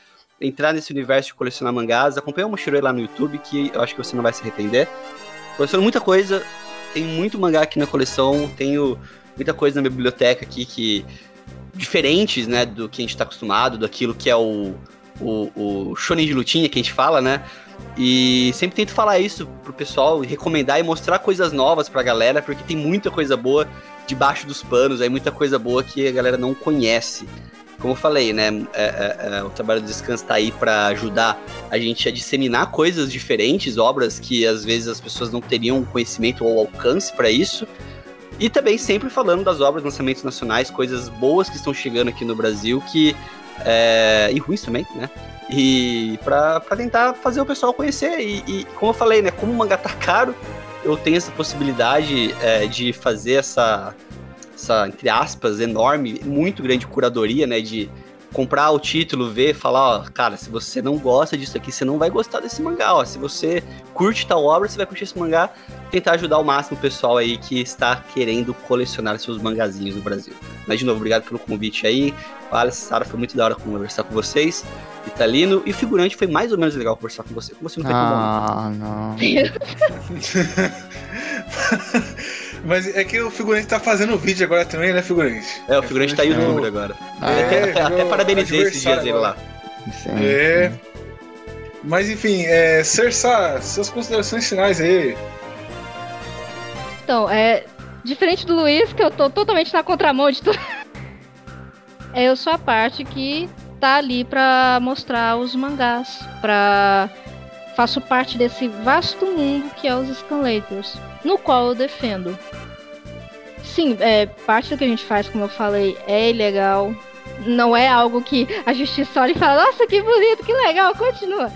entrar nesse universo de colecionar mangás, acompanha o Mochiro lá no YouTube, que eu acho que você não vai se arrepender. Coleciono muita coisa, tem muito mangá aqui na coleção, tenho muita coisa na minha biblioteca aqui que diferentes, né, do que a gente tá acostumado, daquilo que é o, o, o shonen de lutinha que a gente fala, né? E sempre tento falar isso pro pessoal, recomendar e mostrar coisas novas pra galera, porque tem muita coisa boa debaixo dos panos, aí muita coisa boa que a galera não conhece. Como eu falei, né? É, é, é, o trabalho do Descanso tá aí para ajudar a gente a disseminar coisas diferentes, obras que às vezes as pessoas não teriam conhecimento ou alcance para isso. E também sempre falando das obras, lançamentos nacionais, coisas boas que estão chegando aqui no Brasil, que. É, e ruins também, né? E pra tentar fazer o pessoal conhecer. E, e, como eu falei, né? Como o mangá tá caro, eu tenho essa possibilidade é, de fazer essa, essa, entre aspas, enorme, muito grande curadoria, né? De comprar o título, ver, falar, ó, cara, se você não gosta disso aqui, você não vai gostar desse mangá, ó. Se você curte tal obra, você vai curtir esse mangá. Tentar ajudar ao máximo o pessoal aí que está querendo colecionar seus mangazinhos no Brasil. Mas, de novo, obrigado pelo convite aí. Fala, Sara, foi muito da hora conversar com vocês. Italino. E o figurante foi mais ou menos legal conversar com você. Com você não foi Ah, não. Mas é que o figurante tá fazendo vídeo agora também, né, figurante? É, o figurante tá figurante youtuber agora. Ah, até, é, até, até virou parabenizei esses dias ele lá. Sim. É. Mas enfim, é, Cersa, suas considerações finais aí. Então, é. Diferente do Luiz, que eu tô totalmente na contramão de tudo. É, eu sou a parte que tá ali pra mostrar os mangás. Pra. Faço parte desse vasto mundo que é os Scanlators. No qual eu defendo. Sim, é, parte do que a gente faz, como eu falei, é ilegal. Não é algo que a justiça olha e fala, nossa, que bonito, que legal, continua.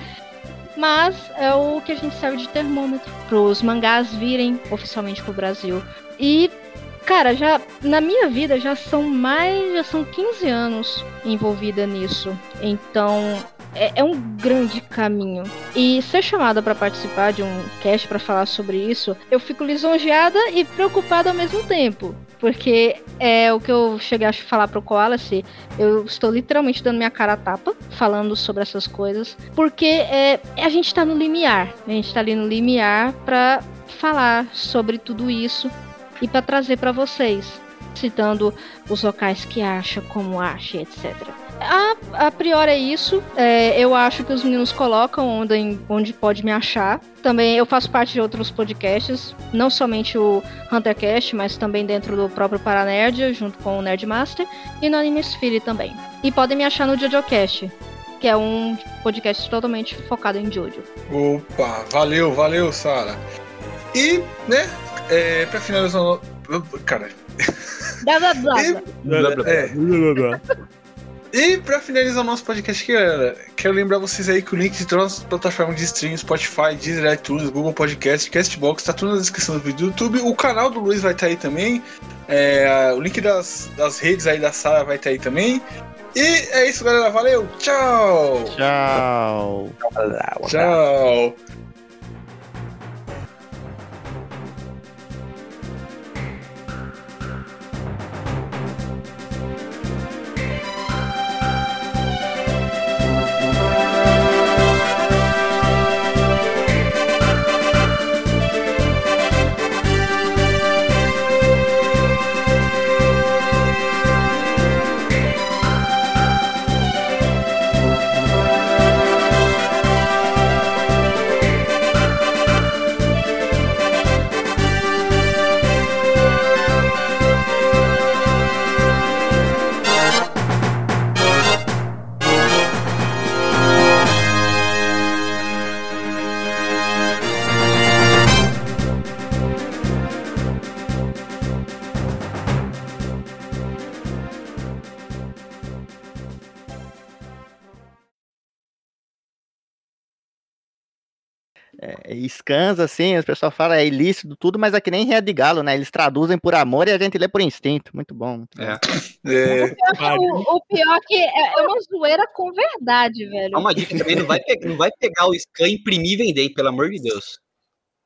Mas é o que a gente serve de termômetro para os mangás virem oficialmente pro Brasil. E, cara, já na minha vida já são mais, já são 15 anos envolvida nisso. Então, é, é um grande caminho. E ser chamada para participar de um cast para falar sobre isso, eu fico lisonjeada e preocupada ao mesmo tempo. Porque é o que eu cheguei a falar pro Koalace, eu estou literalmente dando minha cara a tapa, falando sobre essas coisas. Porque é, a gente tá no limiar. A gente tá ali no limiar pra falar sobre tudo isso e para trazer para vocês, citando os locais que acha, como acha, etc. A, a priori é isso. É, eu acho que os meninos colocam onde, onde pode me achar. Também eu faço parte de outros podcasts, não somente o Huntercast, mas também dentro do próprio Paranerd, junto com o Nerdmaster, e no Animesphere também. E podem me achar no JoJoCast, que é um podcast totalmente focado em Jojo. Opa, valeu, valeu, Sara. E, né, é, pra finalizar. Cara. Blá blá blá. E, Blá, blá, blá. é, E pra finalizar o nosso podcast aqui, galera, quero lembrar vocês aí que o link de todas as plataformas de streaming, Spotify, Deezer, iTunes, Google Podcast, Castbox, tá tudo na descrição do vídeo do YouTube. O canal do Luiz vai estar aí também. É, o link das, das redes aí da Sara vai estar aí também. E é isso, galera. Valeu. Tchau. Tchau. Tchau. Scans, assim, o pessoal fala é ilícito tudo, mas é que nem Ria de Galo, né? Eles traduzem por amor e a gente lê por instinto. Muito bom. Muito bom. É. É, O, o pior que é, é uma zoeira com verdade, velho. É uma dica também, não vai, pegar, não vai pegar o scan, imprimir e vender, pelo amor de Deus.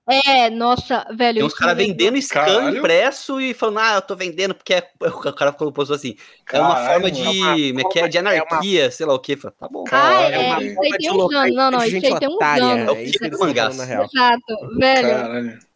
É, nossa, velho. Tem uns caras vendendo scan Caralho. impresso e falando, ah, eu tô vendendo porque é... o cara postou assim, é uma Caralho, forma de, mano. como é que é, de É uma- anarquia, sei lá o que. Tá bom. Ah, Caralho, é, velho. isso aí tem uns anos. Não, não, isso aí tem uns anos. É o É que do na real. Exato, velho. caralho.